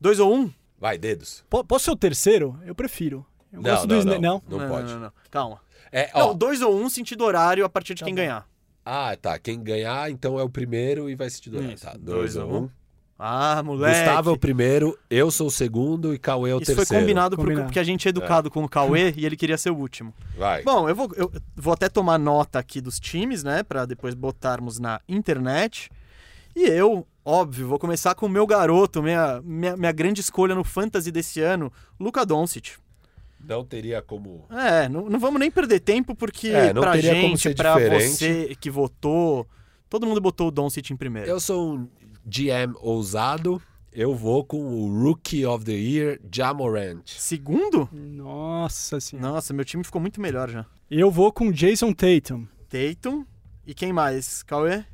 Dois ou um? Vai, dedos. Po- Posso ser o terceiro? Eu prefiro. Eu Não, gosto do não, não. Não? Não pode. Não, não, Calma. É, ó, Não, dois ou um, sentido horário a partir de Tá quem bom. ganhar. Ah, tá. Quem ganhar, então é o primeiro e vai se durar. Isso. Tá, Dois dois a a um. Ah, moleque. Gustavo é o primeiro, eu sou o segundo e Cauê é o Isso terceiro. foi combinado, por- Combinado. porque a gente é educado com o Cauê *laughs* e ele queria ser o último. Vai. Bom, eu vou, eu vou até tomar nota aqui dos times, né? Pra depois botarmos na internet. E eu, óbvio, vou começar com o meu garoto, minha, minha, minha grande escolha no Fantasy desse ano, Luca Doncic. Não teria como. É, não, não vamos nem perder tempo, porque É, não pra teria como gente, ser pra diferente. você que votou, todo mundo botou o Doncic em primeiro. Eu sou um GM ousado Eu vou com o Rookie of the Year, Jamorant. Segundo? Nossa senhora. Nossa, meu time ficou muito melhor já. Eu vou com Jason Tatum. Tatum. E quem mais? Cauê?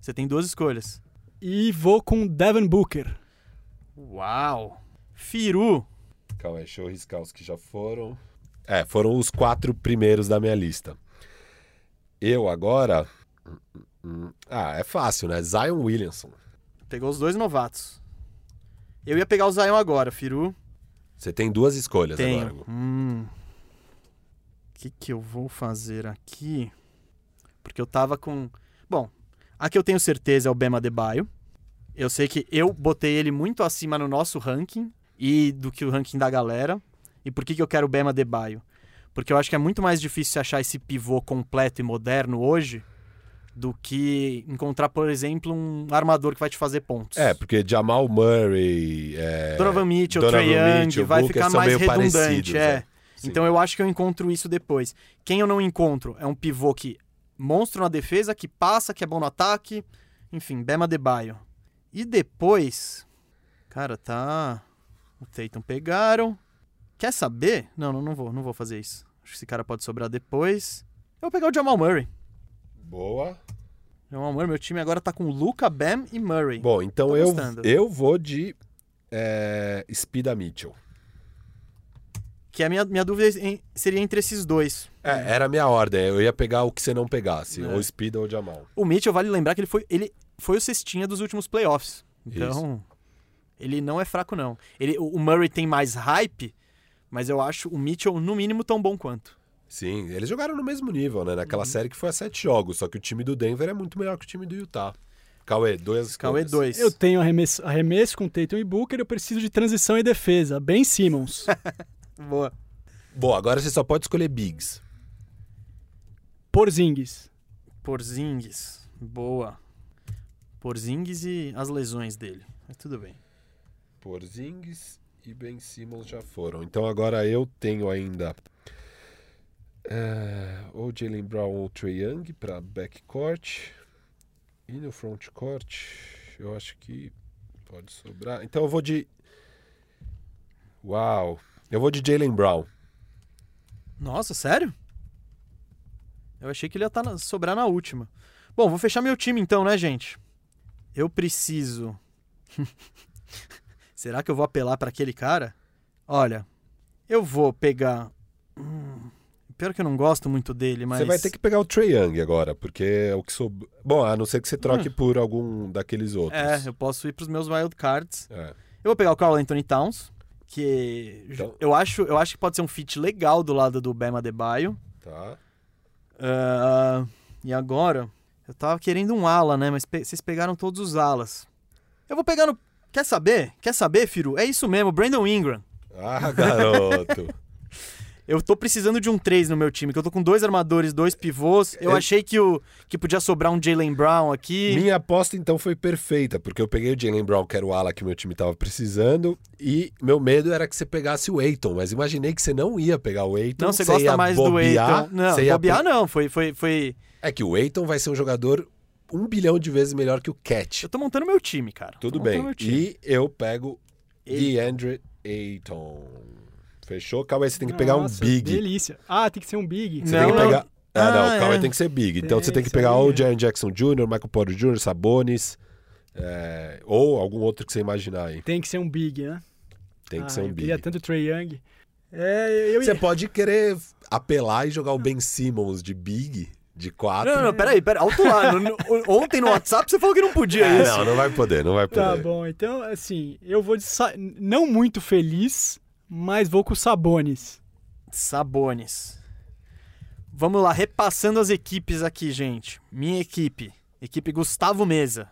Você tem duas escolhas. E vou com Devin Booker. Uau! Firu. Calma aí, deixa eu riscar os que já foram. É, foram os quatro primeiros da minha lista. Eu agora. hum, hum, hum. Ah, é fácil, né? Zion Williamson. Pegou os dois novatos. Eu ia pegar o Zion agora, Firu. Você tem duas escolhas Tenho. agora. Hum. O que, que eu vou fazer aqui? Porque eu tava com. A que eu tenho certeza é o Bema Debaio. Eu sei que eu botei ele muito acima no nosso ranking e do que o ranking da galera. E por que, que eu quero o Bema Debaio? Porque eu acho que é muito mais difícil achar esse pivô completo e moderno hoje do que encontrar, por exemplo, um armador que vai te fazer pontos. É, porque Jamal Murray. É... Donovan Mitchell, Donovan Trae Young, Mitchell, vai Booker ficar mais redundante. é. Sim. Então eu acho que eu encontro isso depois. Quem eu não encontro é um pivô que monstro na defesa, que passa, que é bom no ataque. Enfim, Bema Debaio. E depois. Cara, tá. O Tatum pegaram. Quer saber? Não, não, não vou, não vou fazer isso. Acho que esse cara pode sobrar depois. Eu vou pegar o Jamal Murray. Boa. Jamal Murray, meu time agora tá com Luca, Bam e Murray. Bom, então Tô eu, gostando. eu vou de é, Spida Mitchell. Que a minha, minha dúvida seria entre esses dois. É, era a minha ordem. Eu ia pegar o que você não pegasse, É. ou Spida ou Jamal. O Mitchell, vale lembrar que ele foi, ele foi o cestinha dos últimos playoffs. Então, ele não é fraco, não. Ele, o Murray tem mais hype, mas eu acho o Mitchell, no mínimo, tão bom quanto. Sim, eles jogaram no mesmo nível, né? Naquela série que foi a sete jogos, só que o time do Denver é muito melhor que o time do Utah. Cauê, duas Cauê. 2. Eu tenho arremesso, arremesso com Tatum e Booker, eu preciso de transição e defesa. Ben Simmons. *laughs* Boa. Bom, agora você só pode escolher bigs. Porzingis. Porzingis. Boa. Porzingis e as lesões dele. Mas tudo bem. Porzingis e Ben Simmons já foram. Então agora eu tenho ainda é, ou Jalen Brown ou Trae Young para backcourt. E no frontcourt, eu acho que pode sobrar. Então eu vou de. Uau! Eu vou de Jalen Brown. Nossa, sério? Eu achei que ele ia tá na- sobrar na última. Bom, vou fechar meu time então, né, gente? Eu preciso. *laughs* Será que eu vou apelar pra aquele cara? Olha, eu vou pegar. Hum, pior que eu não gosto muito dele, mas. Você vai ter que pegar o Trae Young agora, porque é o que sobrou. Bom, a não ser que você troque por algum daqueles outros. É, eu posso ir pros meus wild cards. É. Eu vou pegar o Carl Anthony Towns, que Então- eu acho, eu acho que pode ser um fit legal do lado do Bema Debaio. Tá. Ah, e agora, eu tava querendo um ala, né? Mas pe- vocês pegaram todos os alas. Eu vou pegar no. Quer saber? Quer saber, Firu? É isso mesmo, Brandon Ingram. Ah, garoto. *laughs* Eu tô precisando de um 3 no meu time, que eu tô com dois armadores, dois pivôs. Eu É- achei que, o, que podia sobrar um Jalen Brown aqui. Minha aposta então foi perfeita, porque eu peguei o Jalen Brown, que era o ala que meu time tava precisando, e meu medo era que você pegasse o Aiton, mas imaginei que você não ia pegar o Aiton. Não, você gosta ia mais do bobear, Aiton. Não, você ia bobear não. Foi, foi, foi. É que o Aiton vai ser um jogador um bilhão de vezes melhor que o Cat. Eu tô montando meu time, cara. Tudo bem. time. E eu pego Ele- DeAndre Ayton. Fechou? Calma aí, você tem que pegar Nossa, um big. Delícia. Ah, tem que ser um big. Você Não, tem que pegar. Ah, não, Ah, calma aí, é. tem que ser big. Então Tem, você tem que pegar ou o. Jaren Jackson Jr., Michael Porter Jr., Sabonis, é, ou algum outro que você imaginar aí. Tem que ser um big, né? Tem Ah, que ser um eu big. queria tanto o Trae Young. É, eu Você pode querer apelar e jogar o Ben Simmons de big, de 4. Não, não, não, peraí, peraí. Alto lá. Ontem no WhatsApp você falou que não podia É, isso. não, não vai poder, não vai poder. Tá bom, então, assim, eu vou de... Sa... Não muito feliz, mas vou com o Sabonis. Sabonis. Vamos lá, repassando as equipes aqui, gente. Minha equipe. Equipe Gustavo Mesa.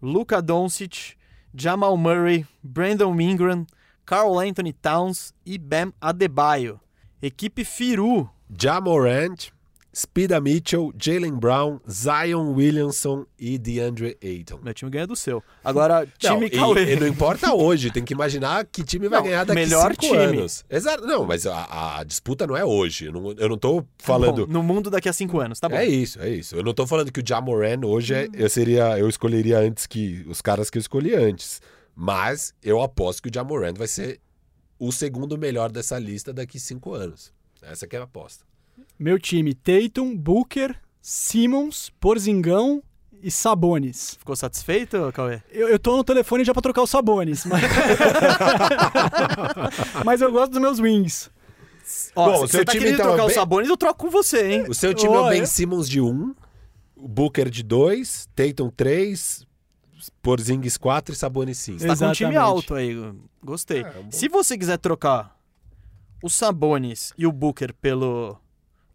Luca Doncic, Jamal Murray, Brandon Ingram, Carl Anthony Towns e Bam Adebayo. Equipe Firu. Jamorant, Spida Mitchell, Jalen Brown, Zion Williamson e DeAndre Ayton. Meu time ganha do seu. Agora, *laughs* Não, time e- Cauê. E, não importa *laughs* hoje, tem que imaginar que time vai Não, ganhar daqui melhor cinco time. anos. Exato. Não, mas a, a disputa não é hoje. Eu não, eu não tô falando. Bom, no mundo daqui a cinco anos, tá bom. É isso, é isso. Eu não tô falando que o Jamoran hoje é- eu seria, eu escolheria antes que os caras que eu escolhi antes. Mas eu aposto que o Jamorant vai ser o segundo melhor dessa lista daqui cinco anos. Essa que é a aposta. Meu time, Tatum, Booker, Simmons, Porzingão e Sabonis. Ficou satisfeito, Cauê? Eu, eu tô no telefone já pra trocar os Sabonis, mas... *laughs* mas eu gosto dos meus wings. Ó, Bom, se o você seu tá time, querendo então, trocar é os bem- Sabonis, eu troco com você, hein? O seu time é o. Ben Simmons de 1, o Booker de 2, Tatum 3, Porzingis 4 e Sabonis 5. Você tá com um time alto aí. Gostei. É, um Se você quiser trocar o Sabonis e o Booker pelo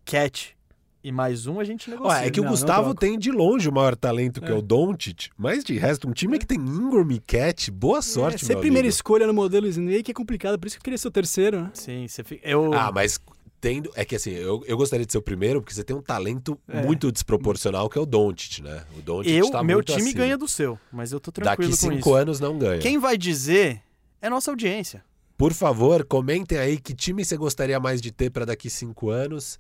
Cat e mais um, a gente negocia. Ué, é que o Não, não Gustavo tem de longe o maior talento que é, É. o Doncic, mas de resto, um time que tem Ingram e Cat, boa sorte, é, ser meu primeira amigo. escolha no modelo Snake é complicado, por isso que eu queria ser o terceiro, né? Sim, você fica... Eu... Ah, mas tendo. É que assim, eu, eu gostaria de ser o primeiro, porque você tem um talento É. muito desproporcional, que é o Doncic, né? O Doncic eu tá meu muito time acima. ganha do seu, mas eu tô tranquilo Daqui com cinco anos não ganha. Quem vai dizer é nossa audiência. Por favor, comentem aí que time você gostaria mais de ter para daqui cinco anos.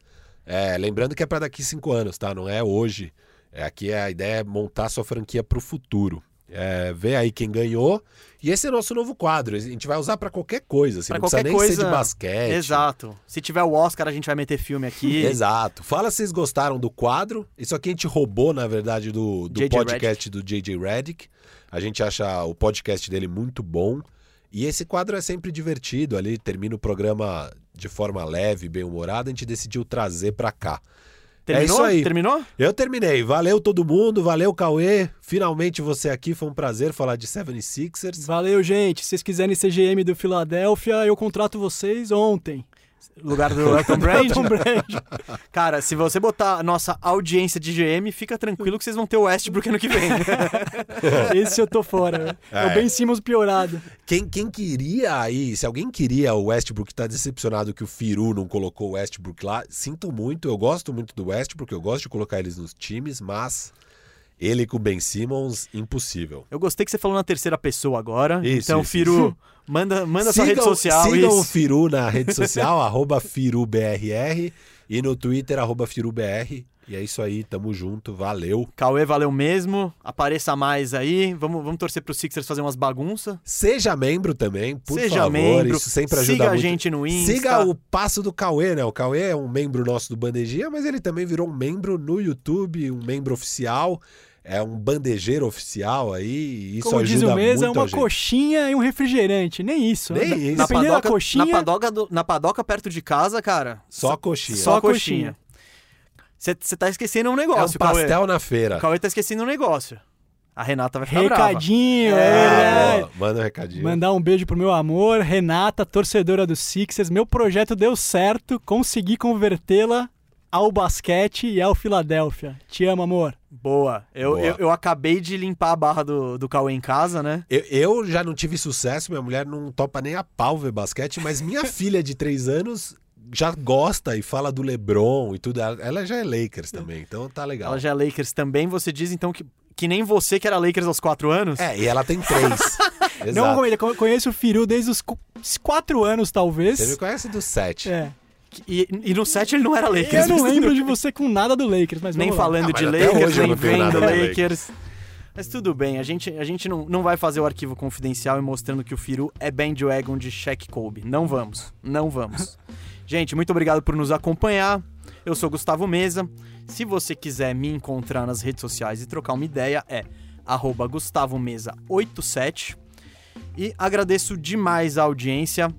É, lembrando que é para daqui cinco anos, tá? Não é hoje. É, aqui é a ideia é montar sua franquia para o futuro. É, ver aí quem ganhou. E esse é nosso novo quadro. A gente vai usar para qualquer coisa. Assim, Pra não precisa qualquer nem coisa. ser de basquete. Exato. Se tiver o Oscar, a gente vai meter filme aqui. *laughs* Exato. Fala se vocês gostaram do quadro. Isso aqui a gente roubou, na verdade, do, do podcast do JJ Redick. A gente acha o podcast dele muito bom. E esse quadro é sempre divertido ali, termina o programa de forma leve, bem-humorada, a gente decidiu trazer pra cá. Terminou? É isso aí. Terminou? Eu terminei. Valeu todo mundo, valeu Cauê. Finalmente você aqui, foi um prazer falar de 76ers. Valeu, gente. Se vocês quiserem ser GM do Philadelphia, eu contrato vocês ontem. Lugar do *laughs* Elton Brand? Elton Brand. *laughs* Cara, se você botar a nossa audiência de GM, fica tranquilo que vocês vão ter o Westbrook ano que vem. *laughs* Esse eu tô fora. né? É, o É. Ben Simmons piorado. Quem, quem queria aí, se alguém queria o Westbrook, tá decepcionado que o Firu não colocou o Westbrook lá, sinto muito, eu gosto muito do Westbrook, eu gosto de colocar eles nos times, mas ele com o Ben Simmons, impossível. Eu gostei que você falou na terceira pessoa agora. Isso, então, isso, Firu, *laughs* manda, manda sua rede social. Sigam o isso. Firu na rede social, *laughs* arroba FiruBRR, e no Twitter, arroba FiruBR. E é isso aí, tamo junto, valeu. Cauê, valeu mesmo. Apareça mais aí. Vamos, vamos torcer pro Sixers fazer umas bagunças. Seja membro também, por Seja favor, membro. isso sempre ajuda siga muito. a gente no Insta. Siga o passo do Cauê, né? O Cauê é um membro nosso do Bandejinha, mas ele também virou um membro no YouTube, um membro oficial, é um bandejeiro oficial aí, e isso Como diz ajuda o Mesa, é uma gente. coxinha e um refrigerante. Nem isso. Nem né? isso. Na Dependendo da padoca, coxinha, na, padoca do- na padoca perto de casa, cara. Só coxinha. Só coxinha. Você tá esquecendo um é um negócio, Cauê. pastel na O feira. Cauê tá esquecendo um negócio. A Renata vai ficar brava. recadinho. É, é. Ah. Manda um recadinho. Mandar um beijo pro meu amor, Renata, torcedora do Sixers. Meu projeto deu certo, consegui convertê-la ao basquete e ao Philadelphia. Te amo, amor. Boa. Eu, Boa. Eu, eu acabei de limpar a barra do, do Cauê em casa, né? Eu, eu já não tive sucesso, minha mulher não topa nem a pau ver basquete, mas minha *laughs* filha de três anos já gosta e fala do LeBron e tudo. Ela, ela já é Lakers também, então tá legal. Ela já é Lakers também. Você diz então que, que nem você que era Lakers aos quatro anos? É, e ela tem três. *laughs* Não, conheço o Firu desde os qu- os quatro anos, talvez. Você me conhece do sete. É. E, e no set ele não era Lakers. Eu não lembro de você com nada do Lakers, mas Nem vamos lá. falando Ah, de Lakers, nem vendo Lakers. Mas tudo bem, a gente, a gente não, não vai fazer o arquivo confidencial e mostrando que o Firu é bandwagon de Shaq Kobe. Não vamos, não vamos. *laughs* gente, muito obrigado por nos acompanhar. Eu sou Gustavo Mesa. Se você quiser me encontrar nas redes sociais e trocar uma ideia, é arroba gustavomesa87. E agradeço demais a audiência.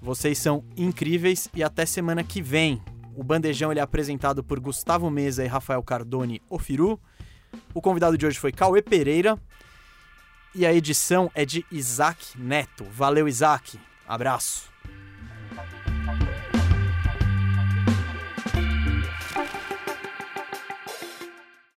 Vocês são incríveis e até semana que vem. O bandejão ele é apresentado por Gustavo Mesa e Rafael Cardone Ofiru. O convidado de hoje foi Cauê Pereira. E a edição é de Isaac Neto. Valeu, Isaac. Abraço.